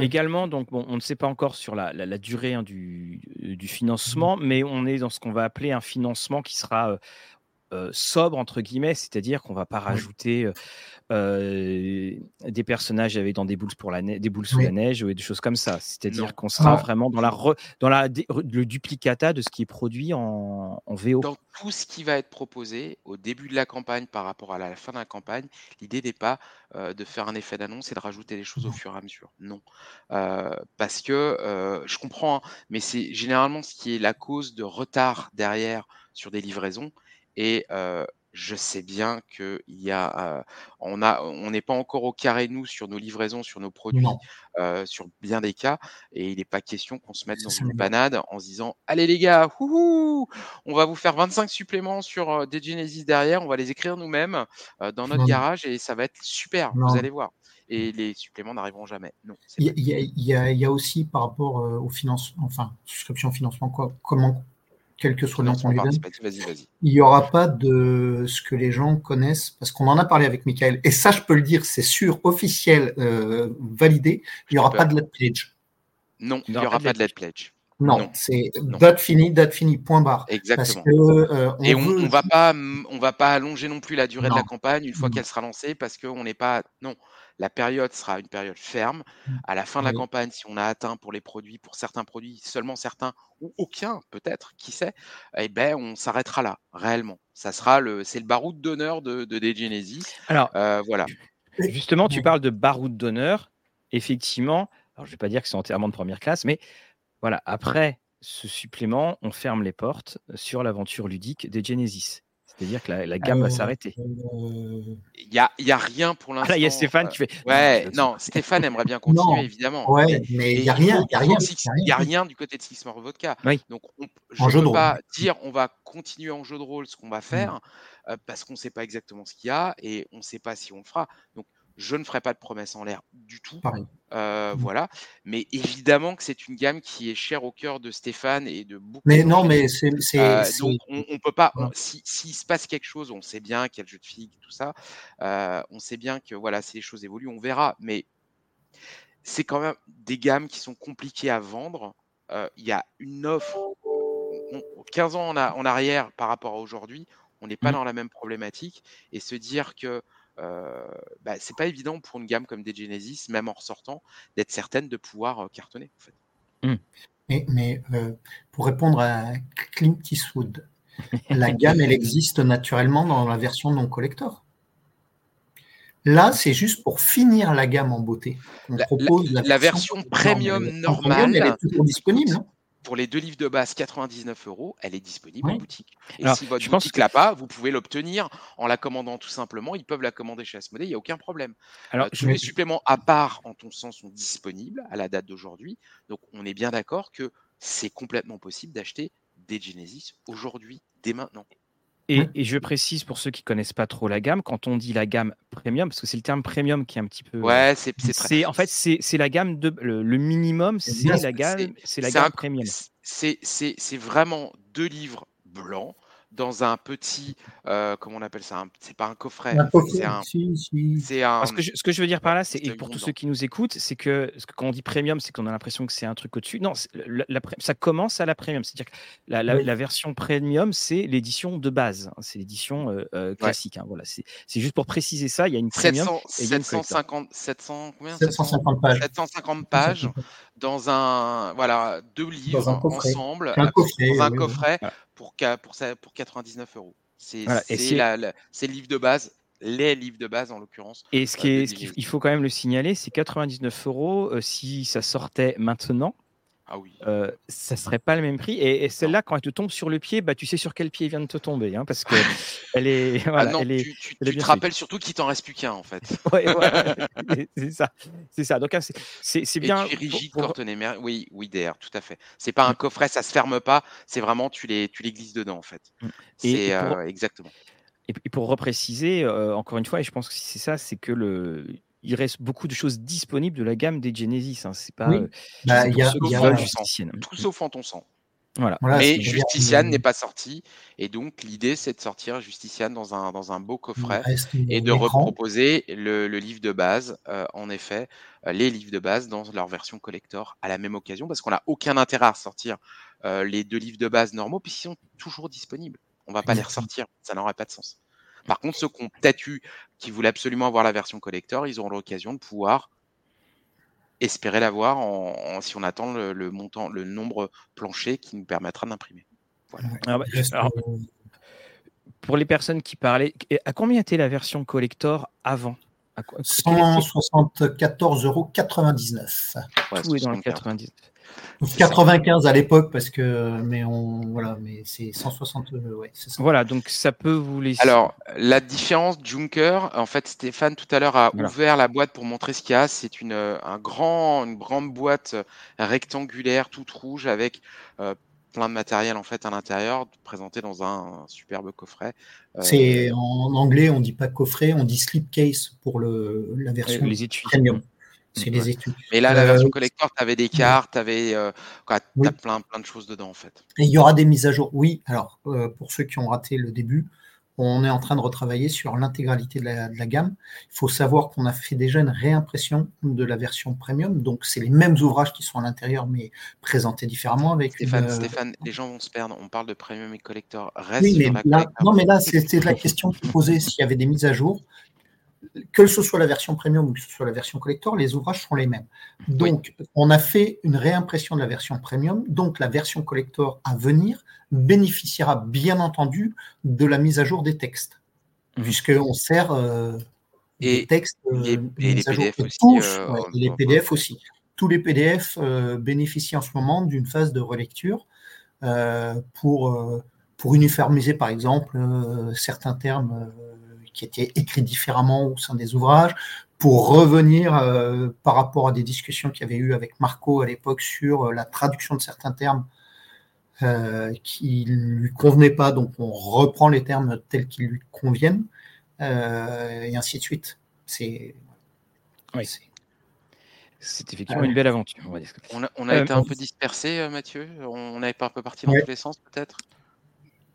Également, donc bon, on ne sait pas encore sur la, durée hein, du, financement, mmh. mais on est dans ce qu'on va appeler un financement qui sera sobre entre guillemets, c'est-à-dire qu'on va pas rajouter des personnages avec dans des boules pour la des boules sous la neige ou des choses comme ça. C'est-à-dire qu'on sera vraiment dans la dans la le duplicata de ce qui est produit en, en, VO. Dans tout ce qui va être proposé au début de la campagne par rapport à la fin de la campagne, l'idée n'est pas de faire un effet d'annonce et de rajouter des choses au fur et à mesure. Non, parce que je comprends, hein, mais c'est généralement ce qui est la cause de retard derrière sur des livraisons et je sais bien qu'il y a, on a, on n'est pas encore au carré nous sur nos livraisons, sur nos produits, sur bien des cas, et il n'est pas question qu'on se mette dans une panade en se disant, allez les gars, on va vous faire 25 suppléments sur des Genesis derrière, on va les écrire nous-mêmes dans notre garage et ça va être super, vous allez voir. Et les suppléments n'arriveront jamais. Non. Il y, a aussi par rapport au financement, enfin, souscription financement, quoi, comment quel que soit le nom qu'on lui donne, il n'y aura pas de ce que les gens connaissent, parce qu'on en a parlé avec Michael, et ça, je peux le dire, c'est sûr, officiel, euh, validé, il n'y aura pas de lettre pledge. Non, il n'y aura pas de lettre pledge. Non, c'est date finie, date finie, point barre. Exactement. Euh, et on ne va pas, on va pas allonger non plus la durée de la campagne une fois qu'elle sera lancée, parce qu'on n'est pas, non, la période sera une période ferme. Mmh. À la fin de la campagne, si on a atteint pour les produits, pour certains produits, seulement certains ou aucun peut-être, qui sait, eh ben on s'arrêtera là, réellement. Ça sera le, c'est le baroud d'honneur de, de Genesis. Alors, euh, voilà. Justement, tu parles de baroud d'honneur. Effectivement, alors je ne vais pas dire que c'est enterrement de première classe, mais voilà, après ce supplément, on ferme les portes sur l'aventure ludique des Genesis. C'est-à-dire que la, gamme va s'arrêter. Il n'y a, y a rien pour l'instant. Ah, il y a Stéphane qui fait. Ouais, non, Stéphane aimerait bien continuer, évidemment. Ouais, mais il n'y a rien. Il n'y a, rien du côté de Six More Vodka. Donc, je ne peux pas dire on va continuer en jeu de rôle ce qu'on va faire. parce qu'on ne sait pas exactement ce qu'il y a et on ne sait pas si on le fera. Donc, je ne ferai pas de promesses en l'air du tout. Mmh. Voilà. Mais évidemment que c'est une gamme qui est chère au cœur de Stéphane et de beaucoup. Mais non, mais c'est. donc, on, peut pas. S'il si, se passe quelque chose, on sait bien qu'il y a le jeu de filles, tout ça. on sait bien que voilà, si les choses évoluent, on verra. Mais c'est quand même des gammes qui sont compliquées à vendre. Il y a une offre. 15 ans en, arrière par rapport à aujourd'hui, on n'est pas mmh. dans la même problématique. Et se dire que euh, bah, c'est pas évident pour une gamme comme des Genesis, même en ressortant, d'être certaine de pouvoir cartonner. En fait. Mmh. Mais, pour répondre à Clint Eastwood, *laughs* la gamme, elle existe naturellement dans la version non collector. Là, c'est juste pour finir la gamme en beauté. On la, propose la, version, premium normale. Elle est toujours disponible. Hein pour les deux livres de base, 99 euros, elle est disponible en boutique. Et si votre boutique l'a pas, vous pouvez l'obtenir en la commandant tout simplement. Ils peuvent la commander chez Asmodee, il n'y a aucun problème. Alors, euh, tous les suppléments à part, en ton sens, sont disponibles à la date d'aujourd'hui. Donc, on est bien d'accord que c'est complètement possible d'acheter des Genesis aujourd'hui, dès maintenant. Et, je précise pour ceux qui connaissent pas trop la gamme, quand on dit la gamme premium, parce que c'est le terme premium qui est un petit peu. Ouais, c'est très... En fait, c'est la gamme de. Le, minimum, c'est la gamme, c'est la gamme premium. C'est vraiment deux livres blancs dans un petit, euh, comment on appelle ça C'est pas un coffret. C'est un. Ce, que je, ce, que je, veux dire par là, c'est et pour tous ceux qui nous écoutent, c'est que, quand on dit premium, c'est qu'on a l'impression que c'est un truc au-dessus. Non, ça commence à la premium. C'est-à-dire que la, version premium, c'est l'édition de base. Hein, c'est l'édition euh, euh, classique. Hein, voilà, c'est juste pour préciser ça. Il y a une premium 750, 700, 750 pages. 750 pages dans un voilà deux livres ensemble dans un coffret pour, pour, pour 99 euros. C'est le livre de base, les livres de base en l'occurrence. Et ce euh, qui est, il faut quand même le signaler, c'est 99 euros euh, si ça sortait maintenant. Ah oui. Euh, ça serait pas le même prix. Et, celle-là, quand elle te tombe sur le pied, bah, tu sais sur quel pied vient de te tomber, hein, parce que *laughs* elle est. Ah non, tu, tu, te rappelles surtout qu'il t'en reste plus qu'un, en fait. *laughs* ouais, c'est ça, c'est ça. Donc ah, c'est bien. Et tu es rigide pour, Oui, oui, d'ailleurs, tout à fait. C'est pas un coffret, ça se ferme pas. C'est vraiment tu les, tu les glisses dedans, en fait. Mm. C'est euh, exactement. Et pour repréciser, euh, encore une fois, et je pense que c'est ça, c'est que le il reste beaucoup de choses disponibles de la gamme des Genesis. Hein. C'est pas. Oui. Bah, y a, y a... Tout sauf en ton sang. Voilà. Mais Justiciane n'est pas sorti. Et donc, l'idée, c'est de sortir Justiciane dans un, dans un beau coffret et de reproposer le, le, livre de base, euh, en effet, euh, les livres de base dans leur version collector à la même occasion, parce qu'on n'a aucun intérêt à ressortir euh, les deux livres de base normaux, puisqu'ils sont toujours disponibles. On ne va pas les ressortir. Ça n'aurait pas de sens. Par contre, ceux qui ont peut-être eu, qui voulaient absolument avoir la version collector, ils auront l'occasion de pouvoir espérer l'avoir en, si on attend le, montant, le nombre plancher qui nous permettra d'imprimer. Ah bah, pour les personnes qui parlaient, à combien était la version collector avant? 174,99 euros. Tout est dans le 99. 95 à l'époque parce que mais on voilà mais c'est 160 euh, ouais, voilà donc ça peut vous laisser alors la différence Junker en fait Stéphane tout à l'heure a ouvert la boîte pour montrer ce qu'il y a. C'est une un grand une grande boîte rectangulaire toute rouge avec euh, plein de matériel en fait à l'intérieur présenté dans un, superbe coffret. Euh, c'est en anglais on dit pas coffret on dit slipcase pour le la version les études premium c'est les études. Mais là, la version euh, collector, tu avais des cartes, tu avais euh, plein, plein de choses dedans, en fait. Et il y aura des mises à jour. Oui, alors, euh, pour ceux qui ont raté le début, on est en train de retravailler sur l'intégralité de, la, gamme. Il faut savoir qu'on a fait déjà une réimpression de la version premium. Donc, c'est les mêmes ouvrages qui sont à l'intérieur, mais présentés différemment. Avec Stéphane, les gens vont se perdre. On parle de premium et collector. Reste oui, mais là, non, mais là, c'était la question qui posait s'il y avait des mises à jour que ce soit la version premium ou que ce soit la version collector, les ouvrages sont les mêmes. Donc, on a fait une réimpression de la version premium. Donc, la version collector à venir bénéficiera bien entendu de la mise à jour des textes, mmh. puisqu'on sert euh, des textes euh, et, les PDF aussi, euh, les PDF aussi. Tous les PDF bénéficient en ce moment d'une phase de relecture pour, pour uniformiser, par exemple, certains termes qui étaient écrits différemment au sein des ouvrages, pour revenir euh, par rapport à des discussions qu'il y avait eu avec Marco à l'époque sur euh, la traduction de certains termes. qui lui convenait pas, donc on reprend les termes tels qu'ils lui conviennent, et ainsi de suite. C'est oui. C'est effectivement une belle aventure. On, on a, été un peu dispersé, Mathieu? On n'avait pas un peu parti dans tous les sens, peut-être?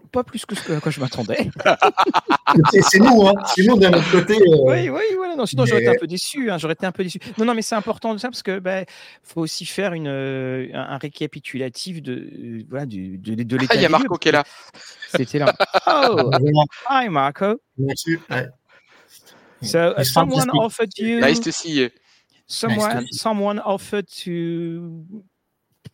Pas plus que ce à quoi je m'attendais. *laughs* c'est nous, hein. c'est nous d'un autre côté. Euh. Oui, oui, voilà. Non, sinon j'aurais été un peu déçu. Hein. J'aurais été un peu déçu. Non, non, mais c'est important de ça parce que bah, faut aussi faire une, euh, un, récapitulatif de, euh, voilà, du, de, de l'état. Ah, il y a Marco qui est là. C'était là. *laughs* Oh, hi Marco. Merci. So uh, someone offered you. Nice to see you. Someone, nice to someone offered to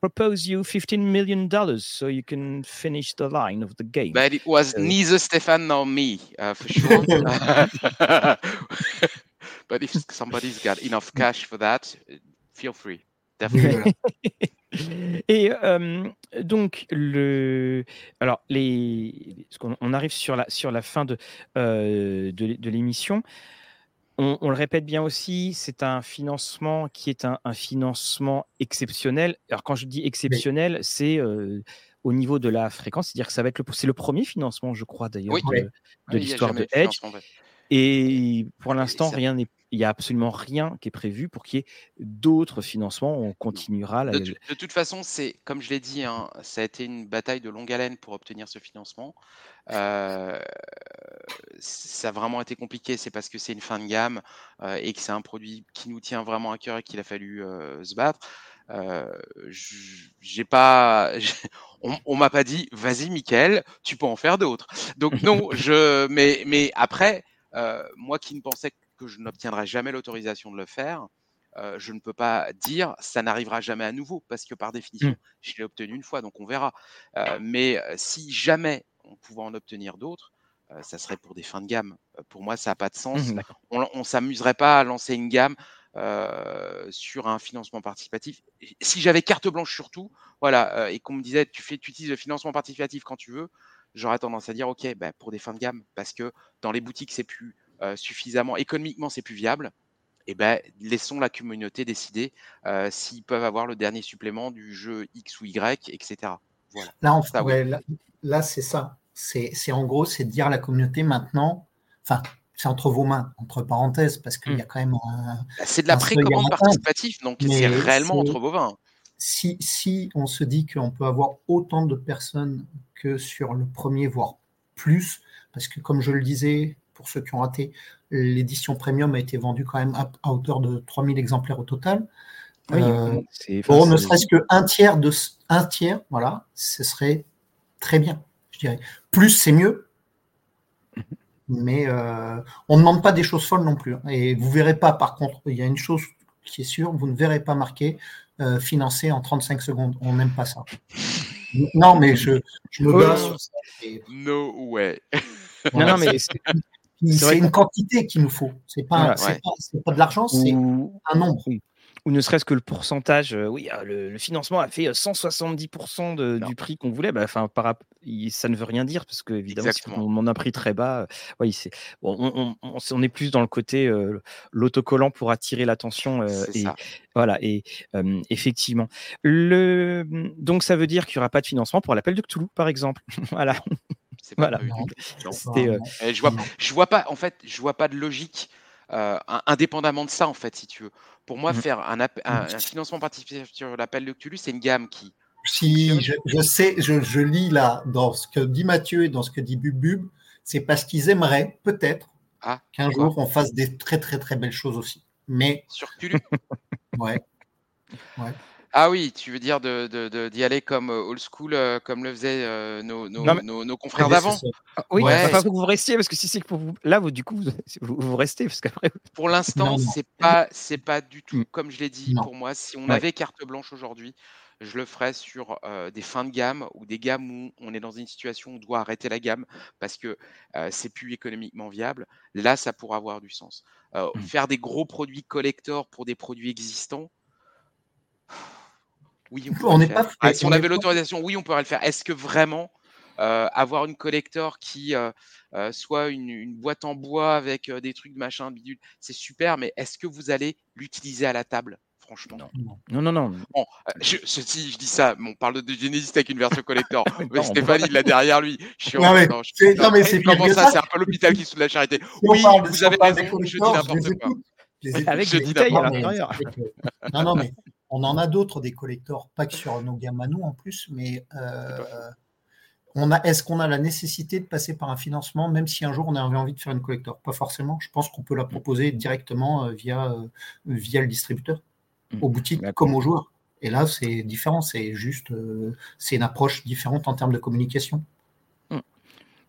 propose you fifteen million dollars so you can finish the line of the game. But it was so. neither Stefan nor me, uh, for sure. *laughs* *laughs* but if somebody's got enough cash for that, feel free. Definitely. *laughs* Et euh, donc le, alors les, on arrive sur la sur la fin de euh, de, de l'émission. On, le répète bien aussi, c'est un financement qui est un, financement exceptionnel. Alors quand je dis exceptionnel, c'est euh, au niveau de la fréquence, c'est-à-dire que ça va être le, c'est le premier financement, je crois d'ailleurs, de, l'histoire de Edge. Et pour l'instant, rien n'est il n'y a absolument rien qui est prévu pour qu'il y ait d'autres financements. On continuera. De, de, toute façon, c'est comme je l'ai dit, hein, ça a été une bataille de longue haleine pour obtenir ce financement. Euh, ça a vraiment été compliqué. C'est parce que c'est une fin de gamme euh, et que c'est un produit qui nous tient vraiment à cœur et qu'il a fallu euh, se battre. j'ai pas, *laughs* on, on m'a pas dit, vas-y, Michael, tu peux en faire d'autres. Donc non, *laughs* je, mais mais après. moi qui ne pensais je n'obtiendrai jamais l'autorisation de le faire, euh, je ne peux pas dire ça n'arrivera jamais à nouveau parce que par définition, mmh. je l'ai obtenu une fois, donc on verra. Euh, mais euh, si jamais on pouvait en obtenir d'autres, ça serait pour des fins de gamme. pour moi, ça n'a pas de sens. Mmh, on ne s'amuserait pas à lancer une gamme sur un financement participatif. Si j'avais carte blanche sur tout, voilà, et qu'on me disait tu fais, tu utilises le financement participatif quand tu veux, j'aurais tendance à dire ok, bah, pour des fins de gamme, parce que dans les boutiques c'est plus suffisamment économiquement, c'est plus viable. Et eh ben, laissons la communauté décider euh, s'ils peuvent avoir le dernier supplément du jeu X ou Y, etc. Voilà. Là, là, là c'est ça. C'est en gros, c'est de dire à la communauté maintenant, enfin, c'est entre vos mains, entre parenthèses, parce qu'il y a mmh. quand même un. Bah, c'est de la précommande participative, donc c'est réellement entre vos mains. Si, si on se dit qu'on peut avoir autant de personnes que sur le premier, voire plus, parce que comme je le disais, pour ceux qui ont raté, l'édition premium a été vendue quand même à, hauteur de 3000 exemplaires au total. Oui, euh, ne serait-ce qu'un tiers de un tiers, voilà, ce serait très bien, je dirais. Plus c'est mieux, *laughs* mais euh, on ne demande pas des choses folles non plus. Hein. Et vous verrez pas, par contre, il y a une chose qui est sûre, vous ne verrez pas marqué euh, financé en 35 secondes. On n'aime pas ça. non, mais je, je me base sur ça. No way. non, non, mais *laughs* c'est une quantité qu'il nous faut. C'est pas, pas, de l'argent, c'est un nombre. Ou ne serait-ce que le pourcentage, euh, oui, ah, le, financement a fait 170% euh, du prix qu'on voulait. Bah, ça ne veut rien dire parce que évidemment, on, on, a pris très bas. Euh, on, on, est plus dans le côté l'autocollant pour attirer l'attention. et voilà, et effectivement, le, donc ça veut dire qu'il n'y aura pas de financement pour l'appel de Cthulhu, par exemple. *laughs* voilà. Voilà. Euh, je vois, je vois pas, en fait, je vois pas de logique. Euh, indépendamment de ça, en fait, si tu veux. Pour moi, mmh. faire un, un, financement participatif sur l'appel de Cthulhu, c'est une gamme qui. Si je, sais, je, lis là dans ce que dit Mathieu et dans ce que dit Bub c'est parce qu'ils aimeraient peut-être ah, qu'un jour on fasse des très très très belles choses aussi. Mais sur Cthulhu? ouais. ouais. Ah oui, tu veux dire d'y de, aller comme euh, old school, euh, comme le faisaient euh, nos, nos, nos, confrères d'avant? ah Oui, ouais. enfin, vous restiez, parce que si c'est pour vous. Là, vous, du coup, vous, *laughs* vous restez. Parce qu'après... Pour l'instant, c'est pas, pas du tout, mm. comme je l'ai dit, pour moi, si on avait carte blanche aujourd'hui, je le ferais sur des fins de gamme ou des gammes où on est dans une situation où on doit arrêter la gamme parce que c'est plus économiquement viable. Là, ça pourra avoir du sens. Mm. Faire des gros produits collector pour des produits existants, oui, on, pas ah, si on, avait l'autorisation, oui, on pourrait le faire. Est-ce que vraiment euh, avoir une collector qui euh, euh, soit une, boîte en bois avec des trucs machin bidule, c'est super, mais est-ce que vous allez l'utiliser à la table franchement? Non, non, non. Bon, je, je, je, dis ça, on parle de Genesis avec une version collector. *laughs* mais Stéphane, il l'a derrière lui. Je suis non, mais, non, je, non, mais c'est comment ça, c'est un peu l'hôpital qui soude la charité. oui, vous avez raison, je dis n'importe quoi. Avec des bouteilles à l'intérieur. Non, non, mais on en a d'autres des collectors, pas que sur nos gammes à nous en plus, mais euh, on a, est-ce qu'on a la nécessité de passer par un financement, même si un jour on avait envie de faire une collector? Pas forcément. Je pense qu'on peut la proposer directement euh, via, euh, via le distributeur, aux boutiques comme aux joueurs. Et là, c'est différent. C'est juste, c'est une approche différente en termes de communication.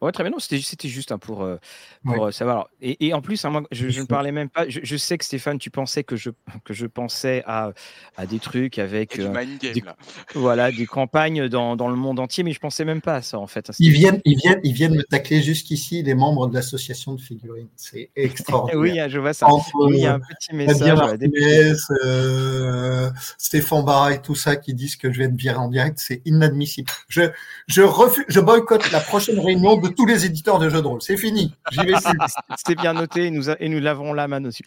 Ouais, très bien. Non, c'était, c'était juste hein, pour, euh, pour euh, savoir. Et, et, en plus, hein, moi, je, je, ne parlais même pas. Je, je, sais que Stéphane, tu pensais que je, que je pensais à, à des trucs avec euh, des, là. *laughs* voilà, des campagnes dans, dans, le monde entier, mais je pensais même pas à ça en fait. Hein, ils viennent, ils viennent, ils viennent me tacler jusqu'ici, les membres de l'association de figurines. C'est *laughs* extraordinaire. oui, je vois ça. Entre, oui, il y a un petit message. Martinez, euh, Stéphane Barra et tout ça qui disent que je vais être viré en direct, c'est inadmissible. Je, je refuse, je boycotte la prochaine réunion de tous les éditeurs de jeux de rôle. C'est fini. J'y vais C'était bien noté et nous, et nous l'avons la main dessus.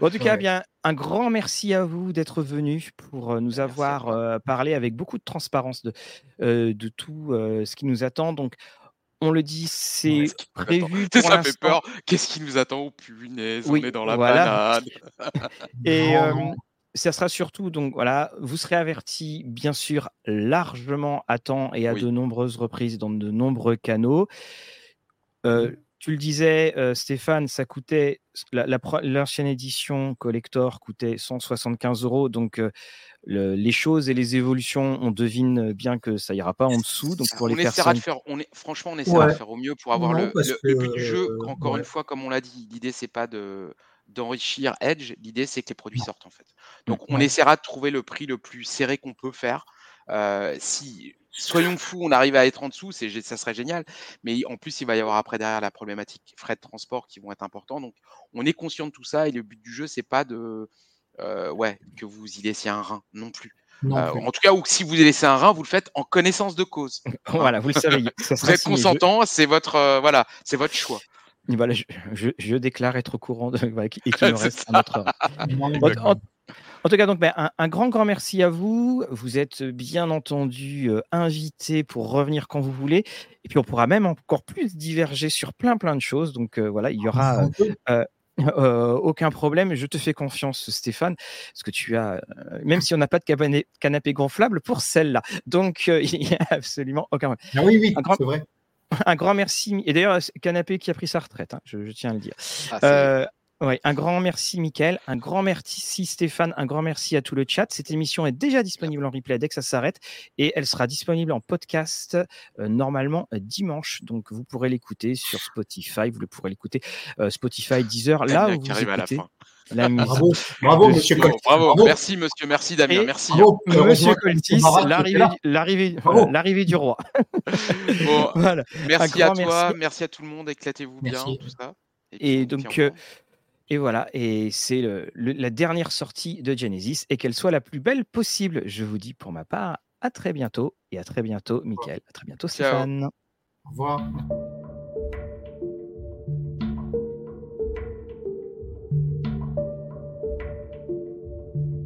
en tout cas, bien, un grand merci à vous d'être venu pour euh, nous avoir euh, parlé avec beaucoup de transparence de, euh, de tout euh, ce qui nous attend. Donc, on le dit, c'est prévu. *laughs* Pour ça fait peur. Qu'est-ce qui nous attend? Au punaise oui, On est dans la voilà. banane. et. *laughs* Euh, ça sera surtout, donc voilà, vous serez averti, bien sûr, largement à temps et à oui. de nombreuses reprises dans de nombreux canaux. Euh, tu le disais, euh, Stéphane, ça coûtait, l'ancienne la, édition collector coûtait 175 euros. Donc, euh, le, les choses et les évolutions, on devine bien que ça ira pas en dessous. Donc, pour on les essaiera personnes... de faire, on est, franchement, on essaiera ouais. de faire au mieux pour avoir non, le, le, que, le, but du jeu. Encore ouais. une fois, comme on l'a dit, l'idée, c'est pas de d'enrichir Edge, l'idée c'est que les produits sortent en fait. Donc on essaiera de trouver le prix le plus serré qu'on peut faire. Euh, si soyons fous, on arrive à être en dessous, c'est ça serait génial. Mais en plus, il va y avoir après derrière la problématique frais de transport qui vont être importants. Donc on est conscient de tout ça et le but du jeu c'est pas de euh, ouais que vous y laissiez un rein non plus. Non euh, en tout cas, ou si vous laissez un rein, vous le faites en connaissance de cause. *laughs* voilà, vous le savez. vous êtes consentant, c'est votre euh, voilà, c'est votre choix. Voilà, je, je, je, déclare être au courant de, voilà, et qu'il *laughs* me reste un autre. en, en, en, tout cas, donc, ben, un, un, grand, grand merci à vous. Vous êtes bien entendu euh, invité pour revenir quand vous voulez. Et puis, on pourra même encore plus diverger sur plein, plein de choses. Donc, euh, voilà, il y aura. Euh, euh, aucun problème, je te fais confiance, Stéphane, parce que tu as, euh, même si on n'a pas de canapé, canapé gonflable pour celle-là, donc euh, *laughs* il n'y a absolument aucun problème. Ah oui, oui, c'est vrai. Un grand merci. Et d'ailleurs, Canapé qui a pris sa retraite, hein, je, je, tiens à le dire. Ah, ouais, un grand merci, Mickaël. Un grand merci, Stéphane. Un grand merci à tout le chat. Cette émission est déjà disponible en replay dès que ça s'arrête. Et elle sera disponible en podcast euh, normalement euh, dimanche. Donc, vous pourrez l'écouter sur Spotify. Vous le pourrez l'écouter euh, Spotify, Deezer. Là où vous écoutez. La. *laughs* Bravo, bravo, monsieur Coltis. Bravo. bravo. merci, monsieur, merci, Damien, Et merci. Bravo, monsieur Coltis, l'arrivée du roi. *laughs* bon, voilà. Merci à toi, merci. merci. à tout le monde, éclatez-vous bien, tout ça. Et, Et donc, euh, et voilà, et c'est la dernière sortie de Genesis, et qu'elle soit la plus belle possible. Je vous dis pour ma part, à très bientôt, et à très bientôt, Mickaël. À très bientôt, Stéphane. Au revoir.